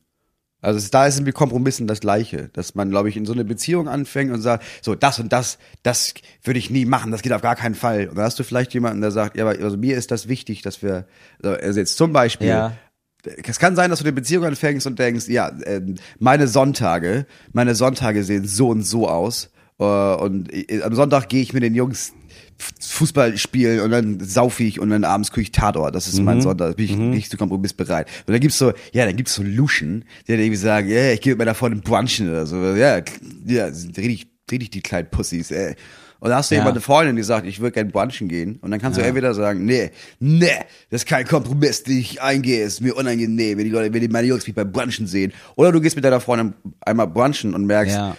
S3: Also es, da ist mit Kompromissen das Gleiche, dass man, glaube ich, in so eine Beziehung anfängt und sagt, so das und das, das würde ich nie machen, das geht auf gar keinen Fall. Und dann hast du vielleicht jemanden, der sagt, ja, aber also mir ist das wichtig, dass wir, also jetzt zum Beispiel,
S2: Ja.
S3: es kann sein, dass du eine Beziehung anfängst und denkst, ja, ähm, meine Sonntage, meine Sonntage sehen so und so aus. Äh, und äh, am Sonntag gehe ich mit den Jungs Fußball spielen und dann saufe ich und dann abends gucke ich Tatort. Das ist
S2: Mhm.
S3: mein Sonntag. Da bin ich nicht zu Kompromiss bereit. Und dann gibt's so, ja, dann gibt's so Luschen, die dann irgendwie sagen, ja, ich gehe mit meiner Freundin brunchen oder so. Ja, ja, sind richtig, richtig die kleinen Pussys, ey. Und da hast du
S2: Ja.
S3: jemand eine Freundin, die sagt, ich würde gerne brunchen gehen. Und dann kannst du entweder sagen, nee, nee, das ist kein Kompromiss, den ich eingehe, ist mir unangenehm, wenn die Leute, wenn die meine Jungs mich beim Brunchen sehen. Oder du gehst mit deiner Freundin einmal brunchen und merkst,
S2: Ja.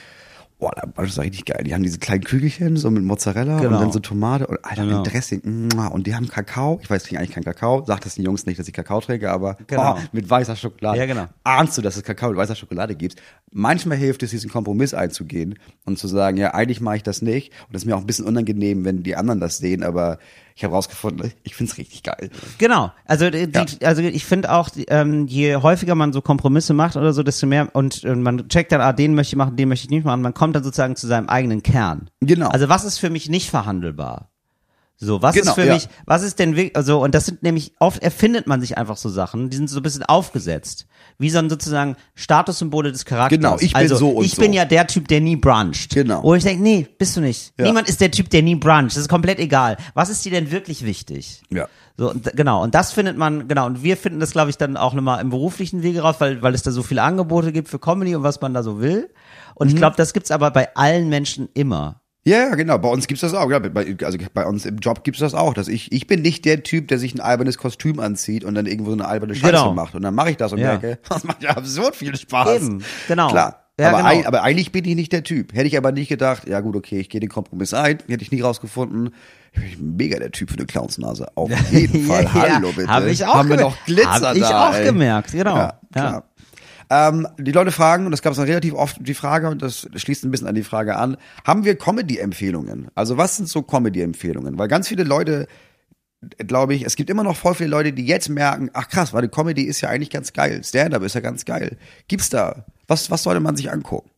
S3: Boah, Brunch ist richtig geil. Die haben diese kleinen Kügelchen, so mit Mozzarella
S2: Genau.
S3: und dann so Tomate und Alter,
S2: Genau.
S3: mit Dressing. Und die haben Kakao. Ich weiß, ich eigentlich keinen Kakao. Sagt das den Jungs nicht, dass ich Kakao trinke, aber
S2: Genau.
S3: oh, mit weißer Schokolade.
S2: Ja, genau.
S3: Ahnst du, dass es Kakao mit weißer Schokolade gibt? Manchmal hilft es, diesen Kompromiss einzugehen und zu sagen, ja, eigentlich mache ich das nicht. Und das ist mir auch ein bisschen unangenehm, wenn die anderen das sehen, aber ich habe rausgefunden, ich find's richtig geil.
S2: Genau. Also, die, die, also ich finde auch, ähm, je häufiger man so Kompromisse macht oder so, desto mehr und, und man checkt dann, ah, den möchte ich machen, den möchte ich nicht machen. Man kommt dann sozusagen zu seinem eigenen Kern.
S3: Genau.
S2: Also was ist für mich nicht verhandelbar? So, was
S3: Genau,
S2: ist für
S3: ja.
S2: mich, was ist denn wirklich, also, und das sind nämlich, oft erfindet man sich einfach so Sachen, die sind so ein bisschen aufgesetzt. Wie so ein sozusagen Statussymbole des Charakters.
S3: Genau, ich bin
S2: also,
S3: so und
S2: ich
S3: so.
S2: bin ja der Typ, der nie bruncht.
S3: Genau.
S2: Wo ich denke, nee, bist du nicht.
S3: Ja.
S2: Niemand ist der Typ, der nie bruncht. Das ist komplett egal. Was ist dir denn wirklich wichtig?
S3: Ja.
S2: So, und, genau, und das findet man, genau, und wir finden das, glaube ich, dann auch nochmal im beruflichen Wege raus, weil, weil es da so viele Angebote gibt für Comedy und was man da so will. Und
S3: Mhm.
S2: ich glaube, das gibt's aber bei allen Menschen immer.
S3: Ja, ja, genau. Bei uns gibt's das auch. Ja, bei, also bei uns im Job gibt's das auch. Dass ich, ich bin nicht der Typ, der sich ein albernes Kostüm anzieht und dann irgendwo so eine alberne Scheiße
S2: Genau.
S3: macht. Und dann mache ich das und
S2: Ja.
S3: merke, das macht ja absurd viel Spaß.
S2: Eben, genau.
S3: Klar.
S2: Ja,
S3: aber,
S2: genau.
S3: ein, aber eigentlich bin ich nicht der Typ. Hätte ich aber nicht gedacht, ja gut, okay, ich gehe den Kompromiss ein, hätte ich nie rausgefunden. Ich bin mega der Typ für eine Clownsnase. Auf jeden Fall.
S2: Ja,
S3: Hallo bitte.
S2: Hab ich auch
S3: Haben wir
S2: gemerkt.
S3: noch Glitzer
S2: Hab ich
S3: da,
S2: auch
S3: ey.
S2: gemerkt, genau.
S3: Ja, klar. Ähm, die Leute fragen, und das gab es dann relativ oft die Frage, und das schließt ein bisschen an die Frage an, haben wir Comedy-Empfehlungen? Also was sind so Comedy-Empfehlungen? Weil ganz viele Leute, glaube ich, es gibt immer noch voll viele Leute, die jetzt merken, ach krass, weil die Comedy ist ja eigentlich ganz geil. Stand-up ist ja ganz geil. Gibt's da? Was, was sollte man sich angucken?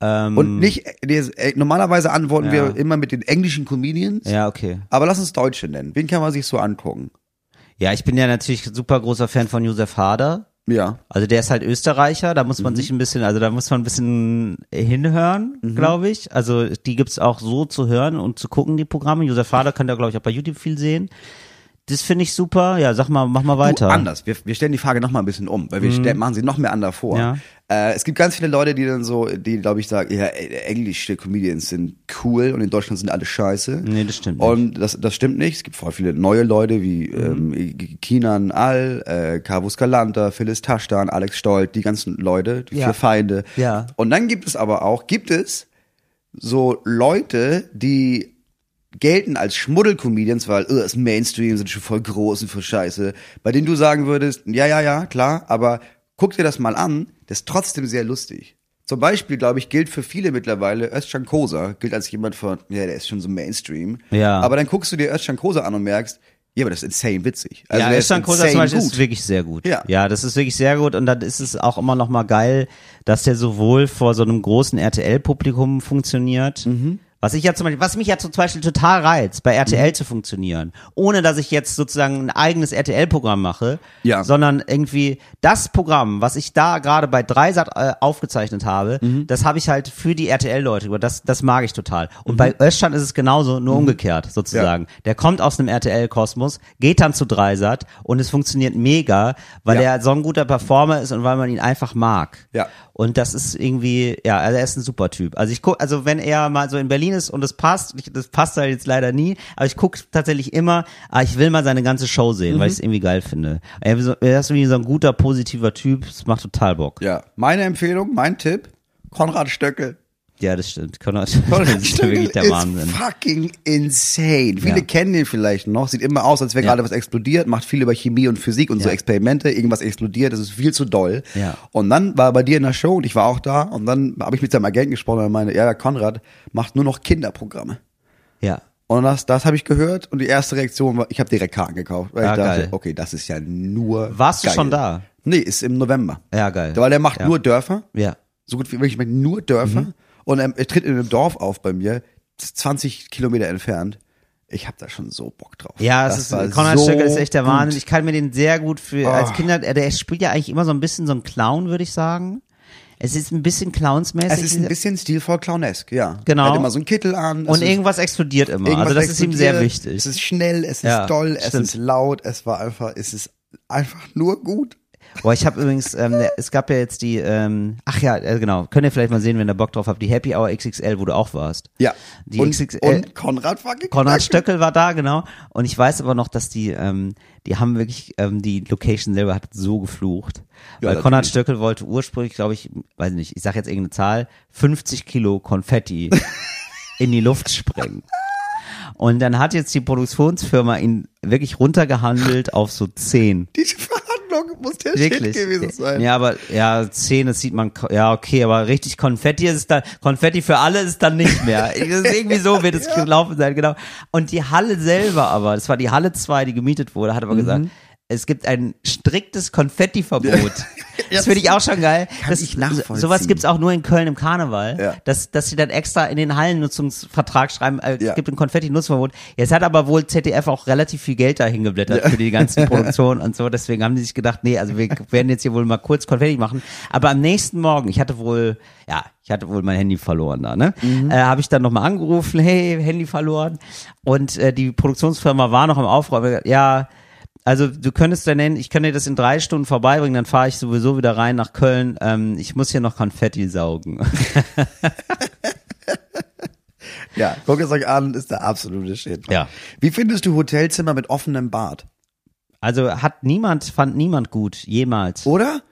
S2: Ähm,
S3: Und nicht, äh, normalerweise antworten
S2: Ja.
S3: wir immer mit den englischen Comedians,
S2: Ja, okay.
S3: aber lass uns Deutsche nennen. Wen kann man sich so angucken?
S2: Ja, ich bin ja natürlich super großer Fan von Josef Hader.
S3: Ja.
S2: Also der ist halt Österreicher, da
S3: Mhm.
S2: muss man sich ein bisschen, also da muss man ein bisschen hinhören,
S3: Mhm.
S2: glaube ich. Also die gibt's auch so zu hören und zu gucken, die Programme. Josef Hader könnt ihr, glaube ich, auch bei YouTube viel sehen. Das finde ich super. Ja, sag mal, mach mal weiter.
S3: Du, anders. Wir, wir stellen die Frage noch mal ein bisschen um, weil wir stellen, machen sie noch mehr anders vor.
S2: Mhm. Ja.
S3: Äh, es gibt ganz viele Leute, die dann so, die glaube ich sagen, ja, englische Comedians sind cool und in Deutschland sind alle scheiße.
S2: Nee, das stimmt nicht. Mhm.
S3: Und das, das stimmt nicht. Es gibt voll viele neue Leute wie ähm, Kinan Al, äh, Carvus Galanta, Phyllis Taschdan, Alex Stolt, die ganzen Leute, die
S2: Ja.
S3: vier Feinde.
S2: Ja.
S3: Und dann gibt es aber auch, gibt es so Leute, die gelten als Schmuddelcomedians, weil uh, das Mainstream sind schon voll groß und voll scheiße, bei denen du sagen würdest, ja, ja, ja, klar, aber guck dir das mal an, das ist trotzdem sehr lustig. Zum Beispiel, glaube ich, gilt für viele mittlerweile Özcan Kosa, gilt als jemand von, ja, der ist schon so Mainstream.
S2: Ja.
S3: Aber dann guckst du dir Özcan Kosa an und merkst, ja, aber das ist insane witzig. Also
S2: ja, Özcan
S3: ist
S2: Kosa zum Beispiel
S3: gut.
S2: ist wirklich sehr gut.
S3: Ja.
S2: ja, das ist wirklich sehr gut und dann ist es auch immer noch mal geil, dass der sowohl vor so einem großen RTL-Publikum funktioniert,
S3: Mhm.
S2: Was ich ja zum Beispiel, was mich ja zum Beispiel total reizt, bei
S3: Mhm.
S2: RTL zu funktionieren, ohne dass ich jetzt sozusagen ein eigenes RTL-Programm mache,
S3: Ja.
S2: sondern irgendwie das Programm, was ich da gerade bei Dreisat äh, aufgezeichnet habe,
S3: Mhm.
S2: das habe ich halt für die RTL-Leute, das, das mag ich total.
S3: Mhm.
S2: Und bei Öststand ist es genauso, nur umgekehrt sozusagen. Der kommt aus einem RTL-Kosmos, geht dann zu Dreisat und es funktioniert mega, weil
S3: Ja.
S2: er so ein guter Performer ist und weil man ihn einfach mag.
S3: Ja.
S2: Und das ist irgendwie, ja, also er ist ein super Typ. Also ich guck, also wenn er mal so in Berlin Berlin ist und es passt. Ich, das passt halt jetzt leider nie, aber ich gucke tatsächlich immer, ah, ich will mal seine ganze Show sehen,
S3: Mhm.
S2: weil ich es irgendwie geil finde. Er ist irgendwie so ein guter, positiver Typ, es macht total Bock.
S3: Ja, meine Empfehlung, mein Tipp, Konrad Stöckel.
S2: Ja, das stimmt. Konrad, das ist wirklich der
S3: ist
S2: Wahnsinn.
S3: fucking insane. Viele
S2: Ja.
S3: kennen ihn vielleicht noch. Sieht immer aus, als wäre
S2: Ja.
S3: gerade was explodiert. Macht viel über Chemie und Physik und so
S2: Ja.
S3: Experimente. Irgendwas explodiert. Das ist viel zu doll.
S2: Ja.
S3: Und dann war er bei dir in der Show und ich war auch da. Und dann habe ich mit seinem Agenten gesprochen und er meinte, ja, Konrad macht nur noch Kinderprogramme.
S2: Ja.
S3: Und das, das habe ich gehört und die erste Reaktion war, ich habe direkt Karten gekauft. Weil
S2: Ja,
S3: ich dachte,
S2: geil.
S3: okay, das ist ja nur
S2: Warst du
S3: geil.
S2: schon da?
S3: Nee, ist im November.
S2: Ja, geil.
S3: Weil er macht nur Dörfer
S2: Ja.
S3: so gut wie möglich nur Dörfer
S2: Mhm.
S3: Und er, er tritt in einem Dorf auf bei mir, 20 Kilometer entfernt. Ich habe da schon so Bock drauf.
S2: Ja,
S3: das
S2: es ist, Konrad
S3: so
S2: Stöckel ist echt der
S3: gut.
S2: Wahnsinn. Ich kann mir den sehr gut für, als
S3: Oh.
S2: Kinder, der, der spielt ja eigentlich immer so ein bisschen so ein Clown, würde ich sagen. Es ist ein bisschen clownsmäßig.
S3: Es ist ein bisschen stilvoll clownesk, ja.
S2: Genau.
S3: Er hat immer so einen Kittel an. es
S2: und irgendwas explodiert immer.
S3: irgendwas
S2: also das ist ihm sehr wichtig.
S3: Es ist schnell, es ist
S2: Ja,
S3: doll, es
S2: stimmt.
S3: ist laut, es war einfach, es ist einfach nur gut.
S2: Boah, ich habe übrigens, ähm, der- es gab ja jetzt die, ähm, ach ja, äh, genau, könnt ihr vielleicht mal sehen, wenn ihr Bock drauf habt, die Happy Hour XXL, wo du auch warst.
S3: Ja.
S2: Die
S3: und,
S2: XXL
S3: und Konrad fucking
S2: Konrad
S3: Stöckel.
S2: War da, genau. Und ich weiß aber noch, dass die, ähm, die haben wirklich, ähm, die Location selber hat so geflucht.
S3: Ja,
S2: weil Konrad. Stöckel wollte ursprünglich, glaube ich, weiß nicht, ich sag jetzt irgendeine Zahl, 50 Kilo Konfetti in die Luft sprengen. Und dann hat jetzt die Produktionsfirma ihn wirklich runtergehandelt auf so 10.
S3: Diese Verhandlung muss der
S2: Wirklich.
S3: Shit gewesen sein.
S2: Ja, aber ja, 10, das sieht man, ja, okay, aber richtig Konfetti ist es dann, Konfetti für alle ist es dann nicht mehr. Irgendwie so wird es gelaufen sein, genau. Und die Halle selber aber, das war die Halle 2, die gemietet wurde, hat aber
S3: Mhm.
S2: gesagt, es gibt ein striktes Konfettiverbot. Das finde ich auch schon geil.
S3: Kann
S2: das,
S3: ich nachvollziehen.
S2: Sowas gibt's auch nur in Köln im Karneval,
S3: Ja.
S2: dass, dass sie dann extra in den Hallennutzungsvertrag schreiben, äh,
S3: Ja.
S2: es gibt ein Konfetti-Nutzverbot. Jetzt hat aber wohl ZDF auch relativ viel Geld dahin geblättert für die ganzen Produktionen und so. Deswegen haben die sich gedacht, nee, also wir werden jetzt hier wohl mal kurz Konfetti machen. Aber am nächsten Morgen, ich hatte wohl, ja, ich hatte wohl mein Handy verloren da, ne?
S3: Mhm.
S2: Äh, Habe ich dann nochmal angerufen, hey, Handy verloren. Und äh, die Produktionsfirma war noch im Aufräumen. Ja, also du könntest dann nennen, ich könnte dir das in drei Stunden vorbeibringen, dann fahre ich sowieso wieder rein nach Köln. Ähm, ich muss hier noch Konfetti saugen.
S3: Ja, guckt es euch an, ist der absolute Shit.
S2: Ja.
S3: Wie findest du Hotelzimmer mit offenem Bad?
S2: Also hat niemand, fand niemand gut, jemals.
S3: Oder?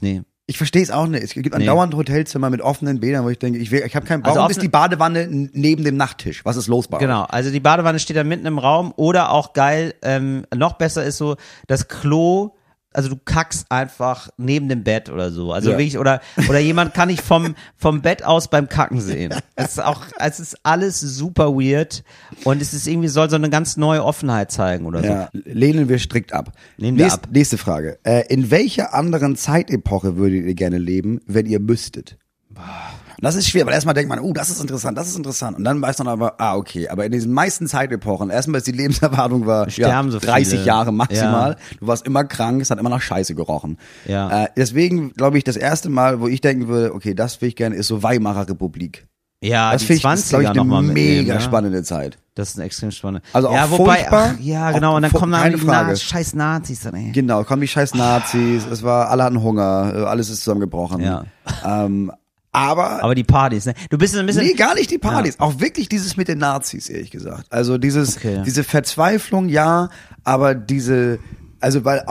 S2: Nee.
S3: Ich verstehe es auch nicht. Es gibt
S2: Nee.
S3: andauernd Hotelzimmer mit offenen Bädern, wo ich denke, ich, will, ich habe keinen.
S2: Also
S3: Warum ist
S2: offene-
S3: die Badewanne neben dem Nachttisch? Was ist los bei euch?
S2: Genau, also die Badewanne steht da mitten im Raum oder auch geil, ähm, noch besser ist so, das Klo, also du kackst einfach neben dem Bett oder so. Also
S3: Ja.
S2: wirklich, oder, oder jemand kann dich vom, vom Bett aus beim Kacken sehen. Es ist auch, es ist alles super weird und es ist irgendwie, soll so eine ganz neue Offenheit zeigen oder so.
S3: Ja, lehnen wir strikt ab.
S2: Lehnen wir
S3: Nächst,
S2: ab.
S3: Nächste Frage. Äh, in welcher anderen Zeitepoche würdet ihr gerne leben, wenn ihr müsstet? Und das ist schwer, weil erstmal denkt man, oh, das ist interessant, das ist interessant. Und dann weiß man aber, ah, okay, aber in diesen meisten Zeitepochen, erstmal ist die Lebenserwartung war ja,
S2: Sterben so
S3: 30
S2: viele.
S3: Jahre maximal.
S2: Ja.
S3: Du warst immer krank, es hat immer nach Scheiße gerochen.
S2: Ja.
S3: Äh, deswegen glaube ich, das erste Mal, wo ich denken würde, okay, das will ich gerne, ist so Weimarer Republik.
S2: Ja,
S3: Das
S2: die
S3: finde ich, das
S2: 20er
S3: ist, glaub ich, eine
S2: mitnehmen,
S3: mega
S2: ne?
S3: spannende Zeit.
S2: Das ist eine extrem spannende.
S3: Also auch
S2: ja, wobei, ach, ja, genau, und dann kommen dann die. Na scheiß Nazis dann, ey.
S3: Genau, kommen die scheiß Nazis, es war, alle hatten Hunger, äh, alles ist zusammengebrochen.
S2: Ja.
S3: Ähm, aber,
S2: Aber die Partys, ne? Du bist ein bisschen,
S3: nee, gar nicht die Partys, auch wirklich dieses mit den Nazis, ehrlich gesagt. Also dieses,
S2: Okay.
S3: diese Verzweiflung, ja, aber diese, also weil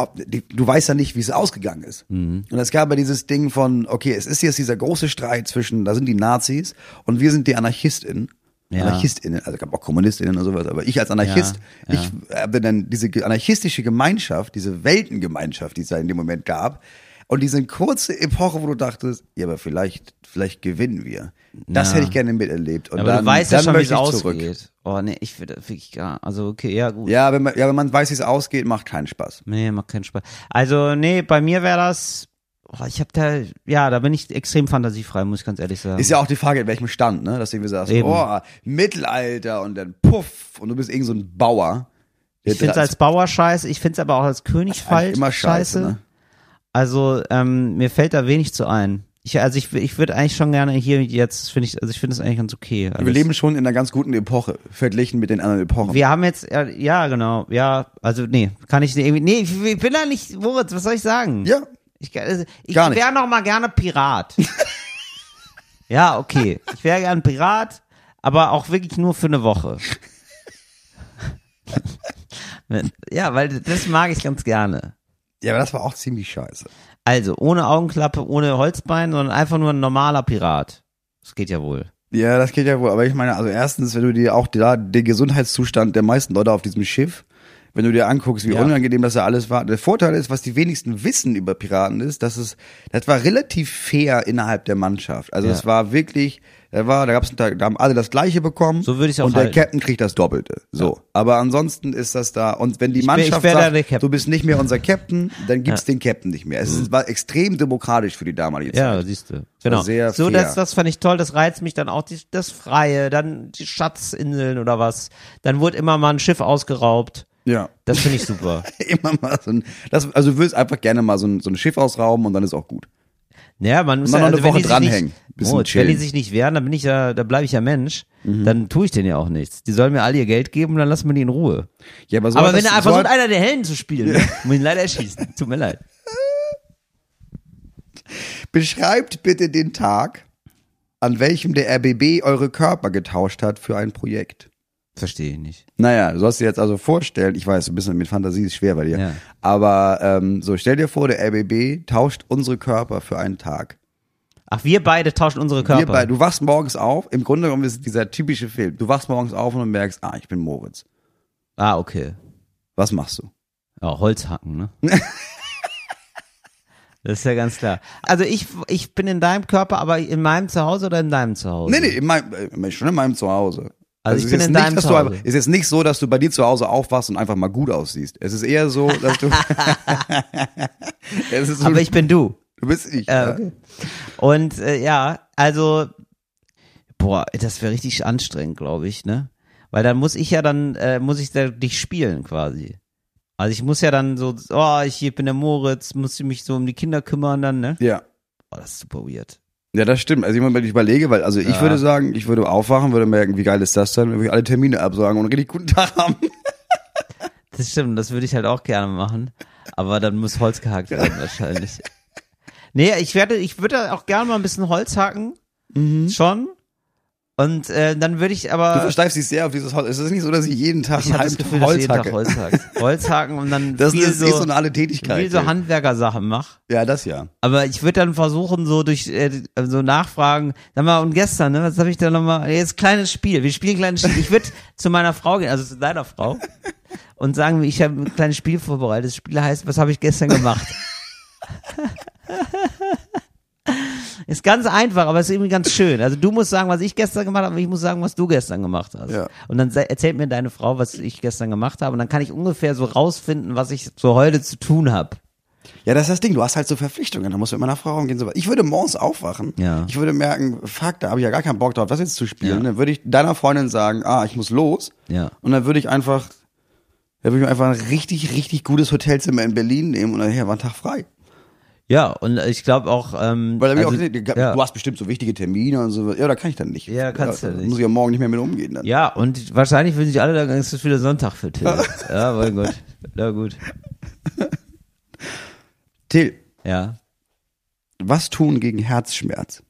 S3: du weißt ja nicht, wie es ausgegangen ist.
S2: Mhm.
S3: Und es gab ja dieses Ding von, okay, es ist jetzt dieser große Streit zwischen, da sind die Nazis und wir sind die AnarchistInnen.
S2: Ja.
S3: AnarchistInnen, also gab auch KommunistInnen und sowas, aber ich als Anarchist,
S2: Ja,
S3: ich habe dann diese anarchistische Gemeinschaft, diese Weltengemeinschaft, die es da in dem Moment gab, und diese kurze Epoche, wo du dachtest, ja, aber vielleicht, vielleicht gewinnen wir. Das
S2: Ja.
S3: hätte ich gerne miterlebt. Und
S2: aber
S3: dann,
S2: du weißt ja schon, wie es
S3: ich zurück.
S2: ausgeht. Oh, nee, ich würde wirklich, ja, also okay, ja, gut.
S3: Ja, wenn man, ja, wenn man weiß, wie es ausgeht, macht keinen Spaß.
S2: Nee, macht keinen Spaß. Also, nee, bei mir wäre das, oh, ich habe da, ja, da bin ich extrem fantasiefrei, muss ich ganz ehrlich sagen.
S3: Ist ja auch die Frage, in welchem Stand, ne? Dass du irgendwie sagst,
S2: Eben.
S3: oh, Mittelalter und dann puff und du bist irgend so ein Bauer.
S2: ich finde es als Bauer scheiße, ich finde es aber auch als König falsch,
S3: immer scheiße, ne?
S2: Also, ähm, mir fällt da wenig zu ein. Ich, also ich, ich würde eigentlich schon gerne hier jetzt, finde ich, also ich finde es eigentlich ganz okay.
S3: Wir
S2: alles.
S3: leben schon in einer ganz guten Epoche, verglichen mit den anderen Epochen.
S2: Wir haben jetzt, ja, genau, ja, also nee, kann ich irgendwie, nee, ich, ich bin da nicht, Moritz, was soll ich sagen?
S3: ja,
S2: Ich, also, ich wäre noch mal gerne Pirat. ja, okay, ich wäre gern Pirat, aber auch wirklich nur für eine Woche. ja, weil das mag ich ganz gerne.
S3: Ja, aber das war auch ziemlich scheiße.
S2: Also, ohne Augenklappe, ohne Holzbein, sondern einfach nur ein normaler Pirat. Das geht ja wohl.
S3: Ja, das geht ja wohl. Aber ich meine, also erstens, wenn du dir auch da den Gesundheitszustand der meisten Leute auf diesem Schiff, wenn du dir anguckst, wie
S2: Ja.
S3: unangenehm das ja alles war. Der Vorteil ist, was die wenigsten wissen über Piraten ist, dass es, das war relativ fair innerhalb der Mannschaft. Also
S2: Ja.
S3: es war wirklich, da war, da gab's, da, da haben alle das Gleiche bekommen.
S2: So würde ich's auch
S3: Und der
S2: halten.
S3: Captain kriegt das Doppelte. So. Aber ansonsten ist das da, und wenn die
S2: Ich wär- ich
S3: Mannschaft
S2: wär da
S3: sagt,
S2: Captain.
S3: du bist nicht mehr unser Captain, dann gibt's den Captain nicht mehr. Es ist- war extrem demokratisch für die damalige Zeit.
S2: Ja, siehst du. Genau.
S3: sehr
S2: so,
S3: fair.
S2: das, das fand ich toll. Das reizt mich dann auch. Die, das Freie, dann die Schatzinseln oder was. Dann wurde immer mal ein Schiff ausgeraubt.
S3: Ja.
S2: Das finde ich super.
S3: immer mal so ein, das, also du willst einfach gerne mal so ein, so ein Schiff ausrauben und dann ist auch gut.
S2: Ja, man muss
S3: Mal
S2: ja,
S3: noch
S2: also
S3: eine Woche dranhängen.
S2: nicht, Moritz, wenn die sich nicht wehren, dann bin ich ja, da bleibe ich ja Mensch.
S3: Mhm.
S2: Dann tue ich denen ja auch nichts. Die sollen mir alle ihr Geld geben und dann lassen wir die in Ruhe.
S3: Ja, aber so
S2: Aber wenn er einfach
S3: so
S2: versucht, einer der Helden zu spielen, ne, muss ich ihn leider erschießen. Tut mir leid.
S3: beschreibt bitte den Tag, an welchem der RBB eure Körper getauscht hat für ein Projekt.
S2: Verstehe ich nicht.
S3: Naja, du sollst dir jetzt also vorstellen, ich weiß, ein bisschen mit Fantasie ist schwer bei dir,
S2: Ja.
S3: aber ähm, so stell dir vor, der RBB tauscht unsere Körper für einen Tag.
S2: Ach, wir beide tauschen unsere Körper.
S3: Wir bei, du wachst morgens auf, im Grunde genommen ist es dieser typische Film. Du wachst morgens auf und du merkst, ah, ich bin Moritz.
S2: ah, okay.
S3: Was machst du?
S2: Ja, Holzhacken, ne? das ist ja ganz klar. Also ich, ich bin in deinem Körper, aber in meinem Zuhause oder in deinem Zuhause?
S3: Nee, nee, in meinem, äh, schon in meinem Zuhause.
S2: Also ich
S3: es
S2: bin
S3: ist
S2: in
S3: nicht,
S2: deinem
S3: dass du
S2: Zuhause.
S3: es ist nicht so, dass du bei dir zu Hause aufwachst und einfach mal gut aussiehst. Es ist eher so, dass du. so,
S2: Aber ich bin du.
S3: du bist ich.
S2: Äh, okay. Und äh, ja, also, boah, das wäre richtig anstrengend, glaube ich, ne? Weil dann muss ich ja dann, äh, muss ich da dich spielen quasi. Also ich muss ja dann so, oh, ich bin der Moritz, muss ich mich so um die Kinder kümmern dann, ne?
S3: ja.
S2: Oh, das ist super weird.
S3: Ja, das stimmt. Also ich, wenn ich überlege, weil also ich
S2: Ja.
S3: würde sagen, ich würde aufwachen, würde merken, wie geil ist das dann, würde ich alle Termine absagen und einen richtig guten Tag haben.
S2: Das stimmt, das würde ich halt auch gerne machen. Aber dann muss Holz gehackt werden wahrscheinlich. Nee, ich werde, ich würde auch gerne mal ein bisschen Holz hacken. Schon. Und äh, dann würde ich
S3: Du
S2: aber.
S3: versteifst dich sehr auf dieses Holz. Es ist nicht so, dass ich jeden Tag
S2: Ich
S3: einen halben
S2: Gefühl,
S3: Holz
S2: jeden Tag
S3: hacke.
S2: Holz hack. Holz hacken und dann
S3: Das
S2: viel
S3: ist,
S2: so,
S3: ist so eine alle Tätigkeit.
S2: viel so Handwerkersachen mach.
S3: ja, das ja.
S2: Aber ich würde dann versuchen, so durch äh, so nachfragen, sag mal, und gestern, ne, was habe ich da nochmal? Jetzt kleines Spiel. Wir spielen ein kleines Spiel. Ich würde zu meiner Frau gehen, also zu deiner Frau, und sagen, ich habe ein kleines Spiel vorbereitet. Das Spiel heißt, was habe ich gestern gemacht? Ist ganz einfach, aber ist irgendwie ganz schön. Also du musst sagen, was ich gestern gemacht habe, und ich muss sagen, was du gestern gemacht hast.
S3: Ja.
S2: Und dann erzählt mir deine Frau, was ich gestern gemacht habe, und dann kann ich ungefähr so rausfinden, was ich so heute zu tun habe.
S3: Ja, das ist das Ding. Du hast halt so Verpflichtungen. Da musst du mit meiner Frau umgehen. So. Ich würde morgens aufwachen.
S2: Ja.
S3: Ich würde merken, fuck, da habe ich ja gar keinen Bock drauf, das jetzt zu spielen.
S2: Ja.
S3: Dann würde ich deiner Freundin sagen, ah, ich muss los.
S2: Ja.
S3: Und dann würde ich einfach, dann würde ich mir einfach ein richtig, richtig gutes Hotelzimmer in Berlin nehmen und dann hier war ein Tag frei.
S2: Ja, und ich glaube auch, ähm,
S3: Weil dann
S2: also,
S3: auch,
S2: ja.
S3: du hast bestimmt so wichtige Termine und so. Ja, da kann ich dann nicht.
S2: Ja, kannst du
S3: da
S2: nicht.
S3: Muss ich ja morgen nicht mehr mit umgehen dann.
S2: Ja, und wahrscheinlich würden sich alle sagen, es ist wieder Sonntag für Till. ja, aber gut. Na gut.
S3: Till,
S2: Ja.
S3: was tun gegen Herzschmerz?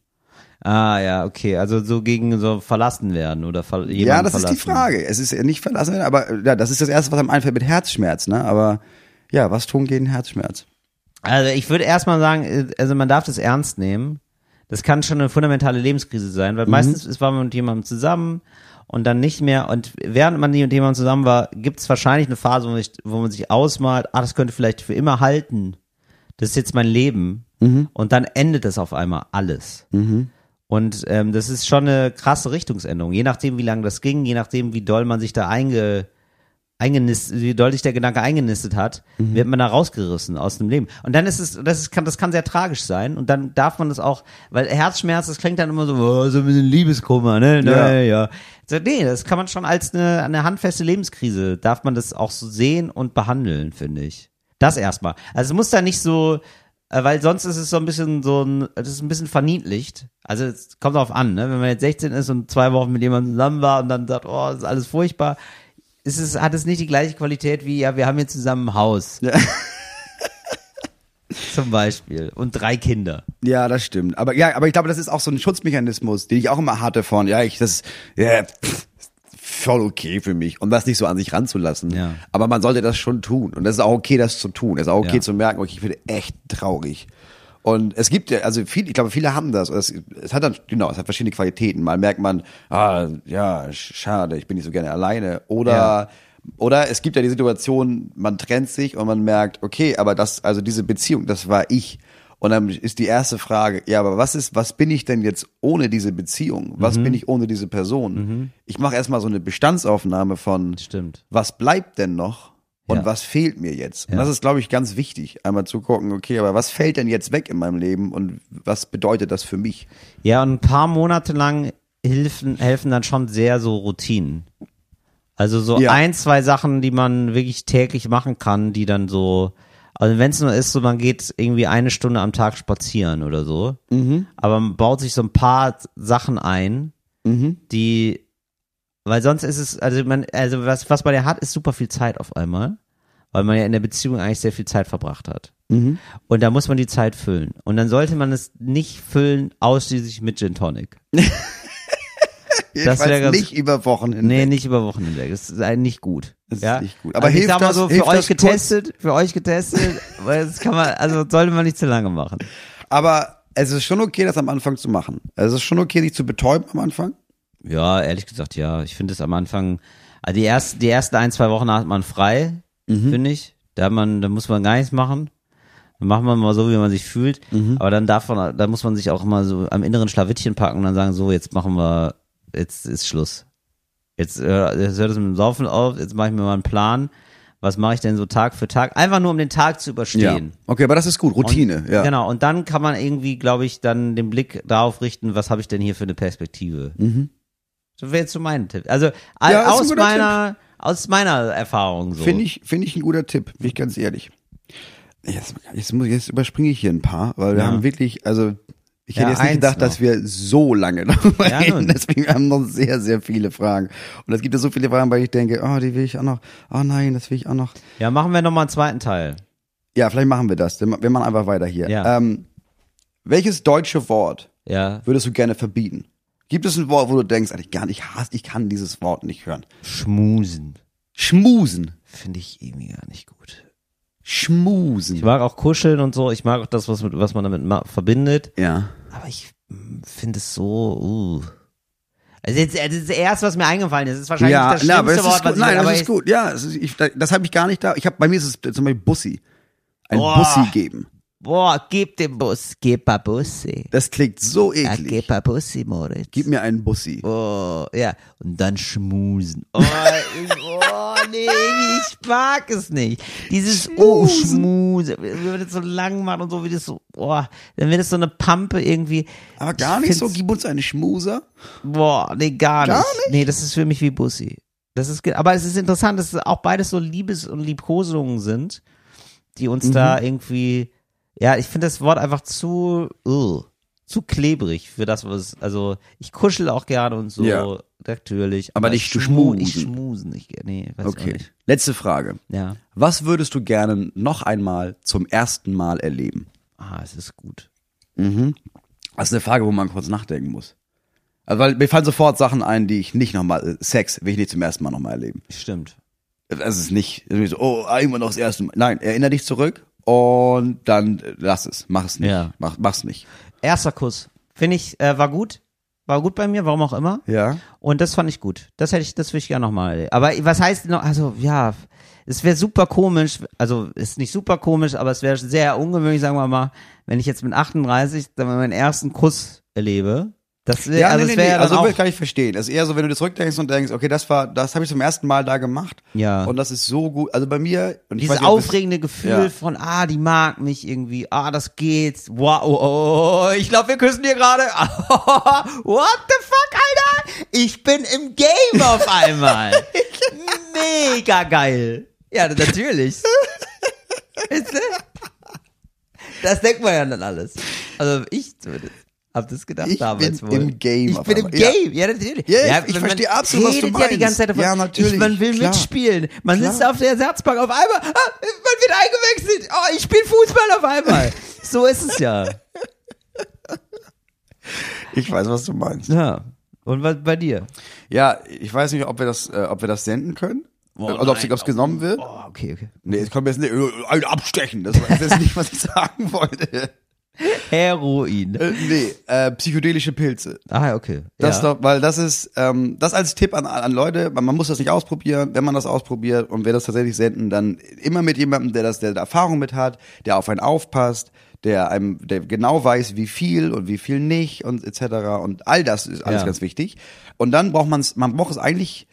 S2: Ah, ja, okay. Also so gegen so verlassen werden oder ver
S3: ja, das
S2: verlassen.
S3: ist die Frage. Es ist ja nicht verlassen, werden, aber äh, ja, das ist das erste, was einem einfällt mit Herzschmerz, ne? Aber ja, was tun gegen Herzschmerz?
S2: Also ich würde erstmal sagen, äh, also man darf das ernst nehmen. Das kann schon eine fundamentale Lebenskrise sein,
S3: Mhm.
S2: weil meistens ist man mit jemandem zusammen und dann nicht mehr. Und während man mit jemandem zusammen war, gibt es wahrscheinlich eine Phase, wo man, sich, wo man sich ausmalt, ah, das könnte vielleicht für immer halten. Das ist jetzt mein Leben.
S3: Mhm.
S2: Und dann endet das auf einmal alles. Und ähm, das ist schon eine krasse Richtungsänderung. Je nachdem, wie lange das ging, je nachdem, wie doll man sich da einge, eingenistet, wie doll sich der Gedanke eingenistet hat, wird man da rausgerissen aus dem Leben. Und dann ist es, das ist, kann, das kann sehr tragisch sein. Und dann darf man das auch, weil Herzschmerz, das klingt dann immer so, oh, so ein bisschen Liebeskummer, ne?
S3: Ja.
S2: Ja. ja. So, nee, das kann man schon als eine, eine handfeste Lebenskrise, darf man das auch so sehen und behandeln, finde ich. Das erstmal. Also es muss da nicht so, äh, weil sonst ist es so ein bisschen so ein, das ist ein bisschen verniedlicht. Also es kommt darauf an, ne? Wenn man jetzt 16 ist und zwei Wochen mit jemandem zusammen war und dann sagt, oh, das ist alles furchtbar, ist es, hat es nicht die gleiche Qualität wie, ja, wir haben jetzt zusammen ein Haus.
S3: Ja.
S2: Zum Beispiel. Und drei Kinder.
S3: Ja, das stimmt. Aber ja, aber ich glaube, das ist auch so ein Schutzmechanismus, den ich auch immer hatte von, ja, ich, das, ja, pff, voll okay für mich, um das nicht so an sich ranzulassen.
S2: Ja.
S3: Aber man sollte das schon tun. Und das ist auch okay, das zu tun. Es ist auch okay
S2: Ja.
S3: zu merken, okay, ich bin echt traurig. Und es gibt ja, also viele, ich glaube, viele haben das. Es, es hat dann, genau, es hat verschiedene Qualitäten. Mal merkt man, ah, ja, sch- schade, ich bin nicht so gerne alleine. Oder,
S2: Ja.
S3: oder es gibt ja die Situation, man trennt sich und man merkt, okay, aber das, also diese Beziehung, das war ich. Und dann ist die erste Frage, ja, aber was ist, was bin ich denn jetzt ohne diese Beziehung? Was
S2: Mhm.
S3: bin ich ohne diese Person? Ich mache erstmal so eine Bestandsaufnahme von,
S2: Stimmt.
S3: was bleibt denn noch? Und
S2: Ja.
S3: was fehlt mir jetzt? Und
S2: Ja.
S3: das ist, glaube ich, ganz wichtig, einmal zu gucken, okay, aber was fällt denn jetzt weg in meinem Leben und was bedeutet das für mich?
S2: Ja, und ein paar Monate lang helfen, helfen dann schon sehr so Routinen. Also so
S3: Ja.
S2: ein, zwei Sachen, die man wirklich täglich machen kann, die dann so, also wenn es nur ist, so man geht irgendwie eine Stunde am Tag spazieren oder so, aber man baut sich so ein paar Sachen ein, die, weil sonst ist es, also man, also was, was man ja hat, ist super viel Zeit auf einmal, weil man ja in der Beziehung eigentlich sehr viel Zeit verbracht hat. Und da muss man die Zeit füllen. Und dann sollte man es nicht füllen ausschließlich mit Gin Tonic.
S3: Jedenfalls
S2: wär ganz-
S3: nicht über Wochen hinweg.
S2: Nee, nicht über Wochen hinweg. Das ist eigentlich nicht gut.
S3: Das ist
S2: ja?
S3: nicht gut. Aber
S2: also ich
S3: hilft
S2: sag mal
S3: das-
S2: so, für euch
S3: das kurz?
S2: getestet, für euch getestet, weil das kann man, also sollte man nicht zu lange machen.
S3: Aber es ist schon okay, das am Anfang zu machen. Es ist schon okay, sich zu betäuben am Anfang.
S2: Ja, ehrlich gesagt, ja. Ich finde es am Anfang, also die ersten, die ersten ein, zwei Wochen hat man frei,
S3: Mhm.
S2: finde ich. Da man, da muss man gar nichts machen. Dann macht man mal so, wie man sich fühlt.
S3: Mhm.
S2: Aber dann darf man, da muss man sich auch immer so am inneren Schlawittchen packen und dann sagen, so, jetzt machen wir, jetzt ist Schluss. Jetzt, äh, jetzt hört es mit dem Saufen auf, jetzt mache ich mir mal einen Plan. Was mache ich denn so Tag für Tag? Einfach nur, um den Tag zu überstehen.
S3: Okay, aber das ist gut. Routine,
S2: Und,
S3: ja.
S2: Genau, und dann kann man irgendwie, glaube ich, dann den Blick darauf richten, was habe ich denn hier für eine Perspektive. Das wäre jetzt so mein Tipp. Also.
S3: Ja,
S2: aus meiner aus meiner Erfahrung so.
S3: Finde ich, finde ich ein guter Tipp, bin ich ganz ehrlich. Jetzt, jetzt, muss, jetzt überspringe ich hier ein paar, weil wir
S2: Ja.
S3: haben wirklich, also ich hätte
S2: Ja,
S3: jetzt nicht gedacht,
S2: noch.
S3: dass wir so lange darüber
S2: Ja,
S3: reden. Deswegen haben wir noch sehr, sehr viele Fragen. Und es gibt ja so viele Fragen, weil ich denke, oh, die will ich auch noch, oh nein, das will ich auch noch.
S2: Ja, machen wir nochmal einen zweiten Teil.
S3: Ja, vielleicht machen wir das. Wir machen einfach weiter hier.
S2: Ja.
S3: Ähm, welches deutsche Wort
S2: Ja,
S3: würdest du gerne verbieten? Gibt es ein Wort, wo du denkst, Alter, ich gar nicht hasse, ich kann dieses Wort nicht hören?
S2: schmusen
S3: Schmusen.
S2: finde ich irgendwie gar nicht gut.
S3: Schmusen.
S2: Ich mag auch kuscheln und so, ich mag auch das, was, mit, was man damit verbindet,
S3: ja.
S2: aber ich finde es so, uh. Also jetzt, das ist das erste, was mir eingefallen ist. Das ist wahrscheinlich
S3: Ja,
S2: das
S3: na,
S2: schlimmste
S3: es
S2: Wort,
S3: ist
S2: was ich
S3: Nein,
S2: aber
S3: das ist
S2: ich-
S3: gut. Ja, ist, ich, das habe ich gar nicht da. Ich habe bei mir ist es zum Beispiel Bussi. Ein
S2: Boah.
S3: Bussi geben.
S2: Boah, gib den Bus, gib a Bussi.
S3: Das klingt so
S2: Ja,
S3: eklig.
S2: gib a Bussi, Moritz.
S3: Gib mir einen Bussi.
S2: Oh, ja. Und dann schmusen. Oh, ich, oh nee, ich mag es nicht. Dieses Oh, schmusen. Wenn das so lang macht und so, wie das so, boah, dann wird es so eine Pampe irgendwie.
S3: Aber gar
S2: Ich
S3: nicht so, gib uns einen Schmuser.
S2: Boah, nee, gar,
S3: Gar
S2: nicht. Nee, das ist für mich wie Bussi. Das ist, aber es ist interessant, dass auch beides so Liebes- und Liebkosungen sind, die uns da
S3: Mhm.
S2: irgendwie, ja, ich finde das Wort einfach zu, uh, zu klebrig für das, was, also, ich kuschel auch gerne und so,
S3: Ja.
S2: natürlich.
S3: Aber nicht
S2: schmu- Ich
S3: schmusen.
S2: schmusen nicht gerne, nee, weiß ich
S3: Okay.
S2: nicht.
S3: Letzte Frage.
S2: Ja.
S3: Was würdest du gerne noch einmal zum ersten Mal erleben?
S2: Ah, es ist gut.
S3: Das ist eine Frage, wo man kurz nachdenken muss. Also, weil mir fallen sofort Sachen ein, die ich nicht nochmal, Sex will ich nicht zum ersten Mal nochmal erleben.
S2: Stimmt.
S3: Es ist nicht, irgendwie so, oh, immer noch das erste Mal. Nein, erinnere dich zurück und dann äh, lass es, mach es nicht.
S2: Ja.
S3: Mach, mach's nicht.
S2: Erster Kuss. Finde ich, äh, war gut. War gut bei mir, warum auch immer.
S3: Ja.
S2: Und das fand ich gut. Das hätte ich, das würde ich gerne nochmal. Aber was heißt noch, also ja, es wäre super komisch, also ist nicht super komisch, aber es wäre sehr ungewöhnlich, sagen wir mal, wenn ich jetzt mit 38 dann meinen ersten Kuss erlebe. Das wäre,
S3: Ja,
S2: also
S3: nee,
S2: es
S3: nee,
S2: wäre
S3: nee.
S2: ja
S3: Also
S2: auch,
S3: ich gar nicht verstehen. Es ist eher so, wenn du zurückdenkst und denkst, okay, das war, das habe ich zum ersten Mal da gemacht.
S2: Ja.
S3: Und das ist so gut. Also bei mir, und ich
S2: dieses
S3: weiß
S2: aufregende Gefühl
S3: Ja.
S2: von, ah, die mag mich irgendwie, ah, das geht, wow, oh, oh, oh, ich glaube, wir küssen hier gerade, what the fuck, Alter, ich bin im Game auf einmal, mega geil, ja, natürlich, das denkt man ja dann alles, also ich zumindest. Hab das gedacht
S3: Ich
S2: damals
S3: bin
S2: wohl.
S3: im Game
S2: Ich
S3: auf
S2: bin im
S3: einmal. Ja.
S2: Game, ja, natürlich.
S3: Ja, ich-
S2: ja,
S3: ich verstehe absolut, was du
S2: redet ja die
S3: meinst.
S2: ganze Zeit davon.
S3: Ja, natürlich,
S2: Ich, man will
S3: klar.
S2: mitspielen. Man
S3: Klar.
S2: sitzt auf der Ersatzbank auf einmal, ah, man wird eingewechselt. Oh, ich spiele Fußball auf einmal. so ist es ja.
S3: Ich weiß, was du meinst.
S2: Ja. Und was bei dir?
S3: Ja, ich weiß nicht, ob wir das, äh, ob wir das senden können. also ob es genommen wird.
S2: Oh, okay, okay.
S3: Nee, es kommt jetzt nicht, äh, ein abstechen. Das war das ist nicht, was ich sagen wollte.
S2: Heroin.
S3: Äh, nee, äh, psychedelische Pilze.
S2: Ah, okay.
S3: Das
S2: ja.
S3: doch, weil das ist, ähm, das als Tipp an, an Leute, man, man muss das nicht ausprobieren, wenn man das ausprobiert und wer das tatsächlich senden, dann immer mit jemandem, der das, der Erfahrung mit hat, der auf einen aufpasst, der einem, der genau weiß, wie viel und wie viel nicht und etc. Und all das ist alles
S2: Ja.
S3: ganz wichtig. Und dann braucht man es, man braucht es eigentlich,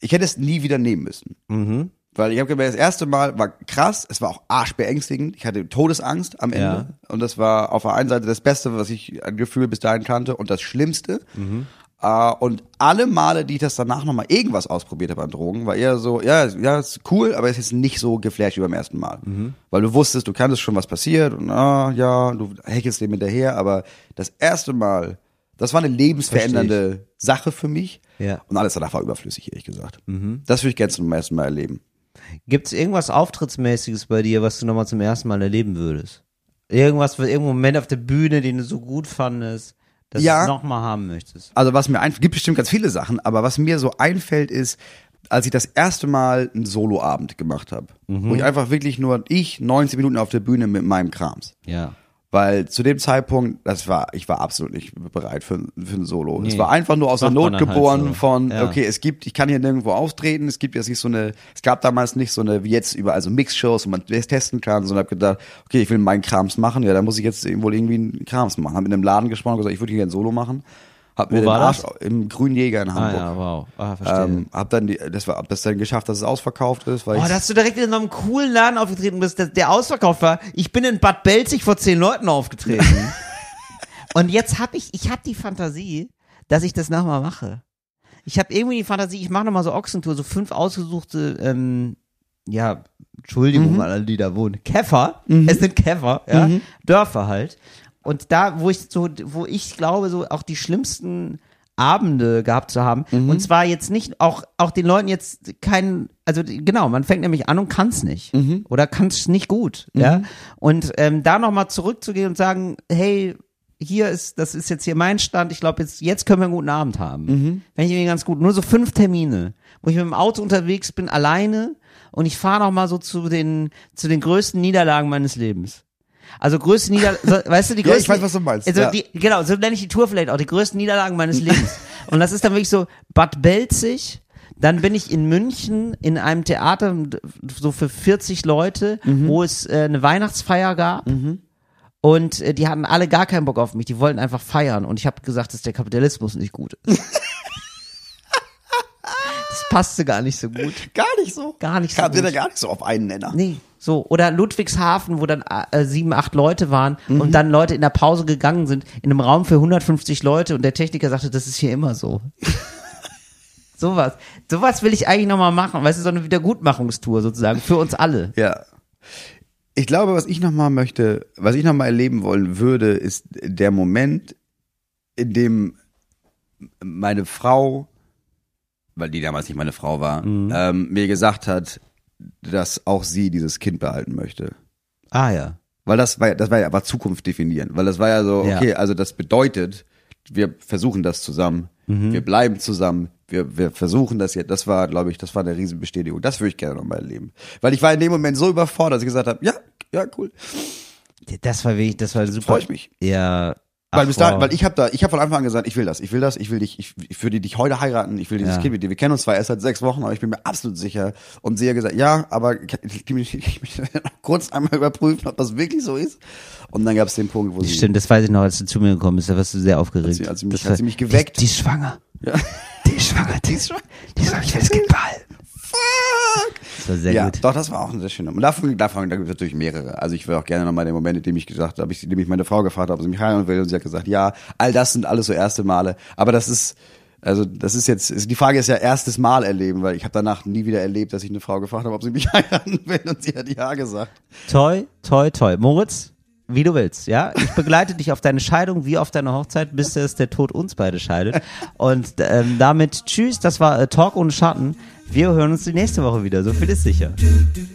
S3: ich hätte es nie wieder nehmen müssen.
S2: Mhm.
S3: Weil ich habe gemerkt, das erste Mal war krass, es war auch arschbeängstigend. Ich hatte Todesangst am Ende.
S2: Ja.
S3: Und das war auf der einen Seite das Beste, was ich an Gefühl bis dahin kannte und das Schlimmste.
S2: Mhm.
S3: Äh, und alle Male, die ich das danach nochmal irgendwas ausprobiert habe an Drogen, war eher so, ja, ja, ist cool, aber es ist nicht so geflasht wie beim ersten Mal.
S2: Mhm.
S3: Weil du wusstest, du kanntest schon, was passiert und ah, ja, du hechelst dem hinterher, aber das erste Mal, das war eine lebensverändernde Sache für mich.
S2: Ja.
S3: Und alles danach war überflüssig, ehrlich gesagt. Das würde ich gerne zum ersten Mal erleben.
S2: Gibt's irgendwas Auftrittsmäßiges bei dir, was du nochmal zum ersten Mal erleben würdest? Irgendwas, irgendein Moment auf der Bühne, den du so gut fandest, dass
S3: Ja.
S2: du nochmal haben möchtest?
S3: Also was mir einfällt, gibt bestimmt ganz viele Sachen, aber was mir so einfällt ist, als ich das erste Mal einen Soloabend gemacht habe, wo ich einfach wirklich nur ich 90 Minuten auf der Bühne mit meinem Krams.
S2: Ja.
S3: Weil zu dem Zeitpunkt, das war, ich war absolut nicht bereit für, für ein Solo. Es
S2: Nee.
S3: war einfach nur aus der Not
S2: halt
S3: geboren
S2: so.
S3: von,
S2: Ja.
S3: okay, es gibt, ich kann hier nirgendwo auftreten, es gibt jetzt nicht so eine, es gab damals nicht so eine, wie jetzt überall so Mix-Shows, wo man das testen kann, sondern hab gedacht, okay, ich will meinen Krams machen, ja, dann muss ich jetzt wohl irgendwie einen Krams machen. Hab mit einem Laden gesprochen und gesagt, ich würde hier ein Solo machen. Hab mir
S2: Wo
S3: den
S2: war
S3: Arsch
S2: das?
S3: im Grünjäger in
S2: Ah
S3: Hamburg.
S2: ja, wow. Ah, verstehe.
S3: Ähm, hab dann die, das war, hab das dann geschafft, dass es ausverkauft ist, weil
S2: Oh, dass du direkt in so einem coolen Laden aufgetreten bist, der, der ausverkauft war. Ich bin in Bad Belzig vor zehn Leuten aufgetreten. Und jetzt habe ich, ich habe die Fantasie, dass ich das nochmal mache. Ich habe irgendwie die Fantasie, ich mache nochmal so Ochsentour, so fünf ausgesuchte, ähm, ja, Entschuldigung
S3: Mhm.
S2: an alle, die da wohnen. Käfer, es sind Käfer, ja,
S3: Mhm.
S2: Dörfer halt. Und da, wo ich so, wo ich glaube, so auch die schlimmsten Abende gehabt zu haben.
S3: Mhm.
S2: Und zwar jetzt nicht, auch, auch den Leuten jetzt keinen, also genau, man fängt nämlich an und kann's nicht.
S3: Mhm.
S2: Oder kann's nicht gut. Ja. Und ähm, da nochmal zurückzugehen und sagen, hey, hier ist, das ist jetzt hier mein Stand, ich glaube, jetzt, jetzt können wir einen guten Abend haben.
S3: Mhm.
S2: Fände ich irgendwie ganz gut. Nur so fünf Termine, wo ich mit dem Auto unterwegs bin, alleine und ich fahre noch mal so zu den, zu den größten Niederlagen meines Lebens. Also größte Niederlagen, so, weißt du, die
S3: Ja,
S2: größten.
S3: ich weiß, was du meinst,
S2: Also
S3: ja.
S2: die, genau, so nenne ich die Tour vielleicht auch, die größten Niederlagen meines Lebens. Und das ist dann wirklich so Bad Belzig, dann bin ich in München in einem Theater so für 40 Leute,
S3: Mhm.
S2: wo es äh, eine Weihnachtsfeier gab. Und äh, die hatten alle gar keinen Bock auf mich, die wollten einfach feiern. Und ich habe gesagt, dass der Kapitalismus nicht gut ist. das passte gar nicht so gut.
S3: gar nicht so.
S2: Gar nicht so
S3: Kamen wir da
S2: gut.
S3: gar nicht so auf einen Nenner.
S2: Nee, so. Oder Ludwigshafen, wo dann äh, sieben, acht Leute waren
S3: Mhm.
S2: und dann Leute in der Pause gegangen sind, in einem Raum für 150 Leute und der Techniker sagte, das ist hier immer so. Sowas. Sowas will ich eigentlich nochmal machen. Weißt du, so eine Wiedergutmachungstour sozusagen. Für uns alle.
S3: Ja. Ich glaube, was ich nochmal möchte, was ich nochmal erleben wollen würde, ist der Moment, in dem meine Frau, weil die damals nicht meine Frau war, ähm, mir gesagt hat, dass auch sie dieses Kind behalten möchte.
S2: Ah ja.
S3: Weil das war, das war ja aber Zukunft definieren. Weil das war ja so,
S2: Ja.
S3: okay, also das bedeutet, wir versuchen das zusammen, wir bleiben zusammen, wir, wir versuchen das jetzt. Das war, glaube ich, das war eine Riesenbestätigung. Das würde ich gerne nochmal erleben. Weil ich war in dem Moment so überfordert, dass ich gesagt habe, ja, ja, cool.
S2: Das war wirklich, das war super.
S3: Freu ich mich.
S2: Ja.
S3: Weil
S2: Ach,
S3: bis dahin,
S2: wow.
S3: weil ich habe da, ich habe von Anfang an gesagt, ich will das, ich will das, ich will dich, ich, ich würde dich heute heiraten, ich will dieses
S2: Ja.
S3: Kind mit dir. Wir kennen uns zwar erst seit sechs Wochen, aber ich bin mir absolut sicher. Und sie hat gesagt, ja, aber ich, möchte noch kurz einmal überprüfen, ob das wirklich so ist. Und dann gab es den Punkt, wo sie,
S2: Stimmt, das weiß ich noch, als du zu mir gekommen bist, da warst du sehr aufgeregt.
S3: sie- als sie mich-
S2: Das
S3: hat
S2: war-
S3: sie mich geweckt.
S2: Die, die ist schwanger.
S3: ja,
S2: Die ist schwanger. Die ist schwanger. Die ist schwanger. Ich will das Kind behalten.
S3: Fuck.
S2: Das war sehr
S3: ja,
S2: gut.
S3: doch, das war auch ein sehr schöner. Und davon, davon, da gibt es natürlich mehrere. Also ich will auch gerne nochmal den Moment, in dem ich gesagt habe, ich, in dem ich meine Frau gefragt habe, ob sie mich heiraten will, und sie hat gesagt, ja, all das sind alles so erste Male. Aber das ist, also das ist jetzt, die Frage ist ja erstes Mal erleben, weil ich habe danach nie wieder erlebt, dass ich eine Frau gefragt habe, ob sie mich heiraten will, und sie hat ja gesagt.
S2: Toi, toi, toi. Moritz, wie du willst, ja? Ich begleite dich auf deine Scheidung wie auf deine Hochzeit, bis es der Tod uns beide scheidet. Und ähm, damit tschüss, das war äh, Talk ohne Schatten. Wir hören uns die nächste Woche wieder, so viel ist sicher.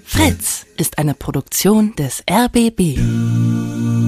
S1: Fritz ist eine Produktion des RBB.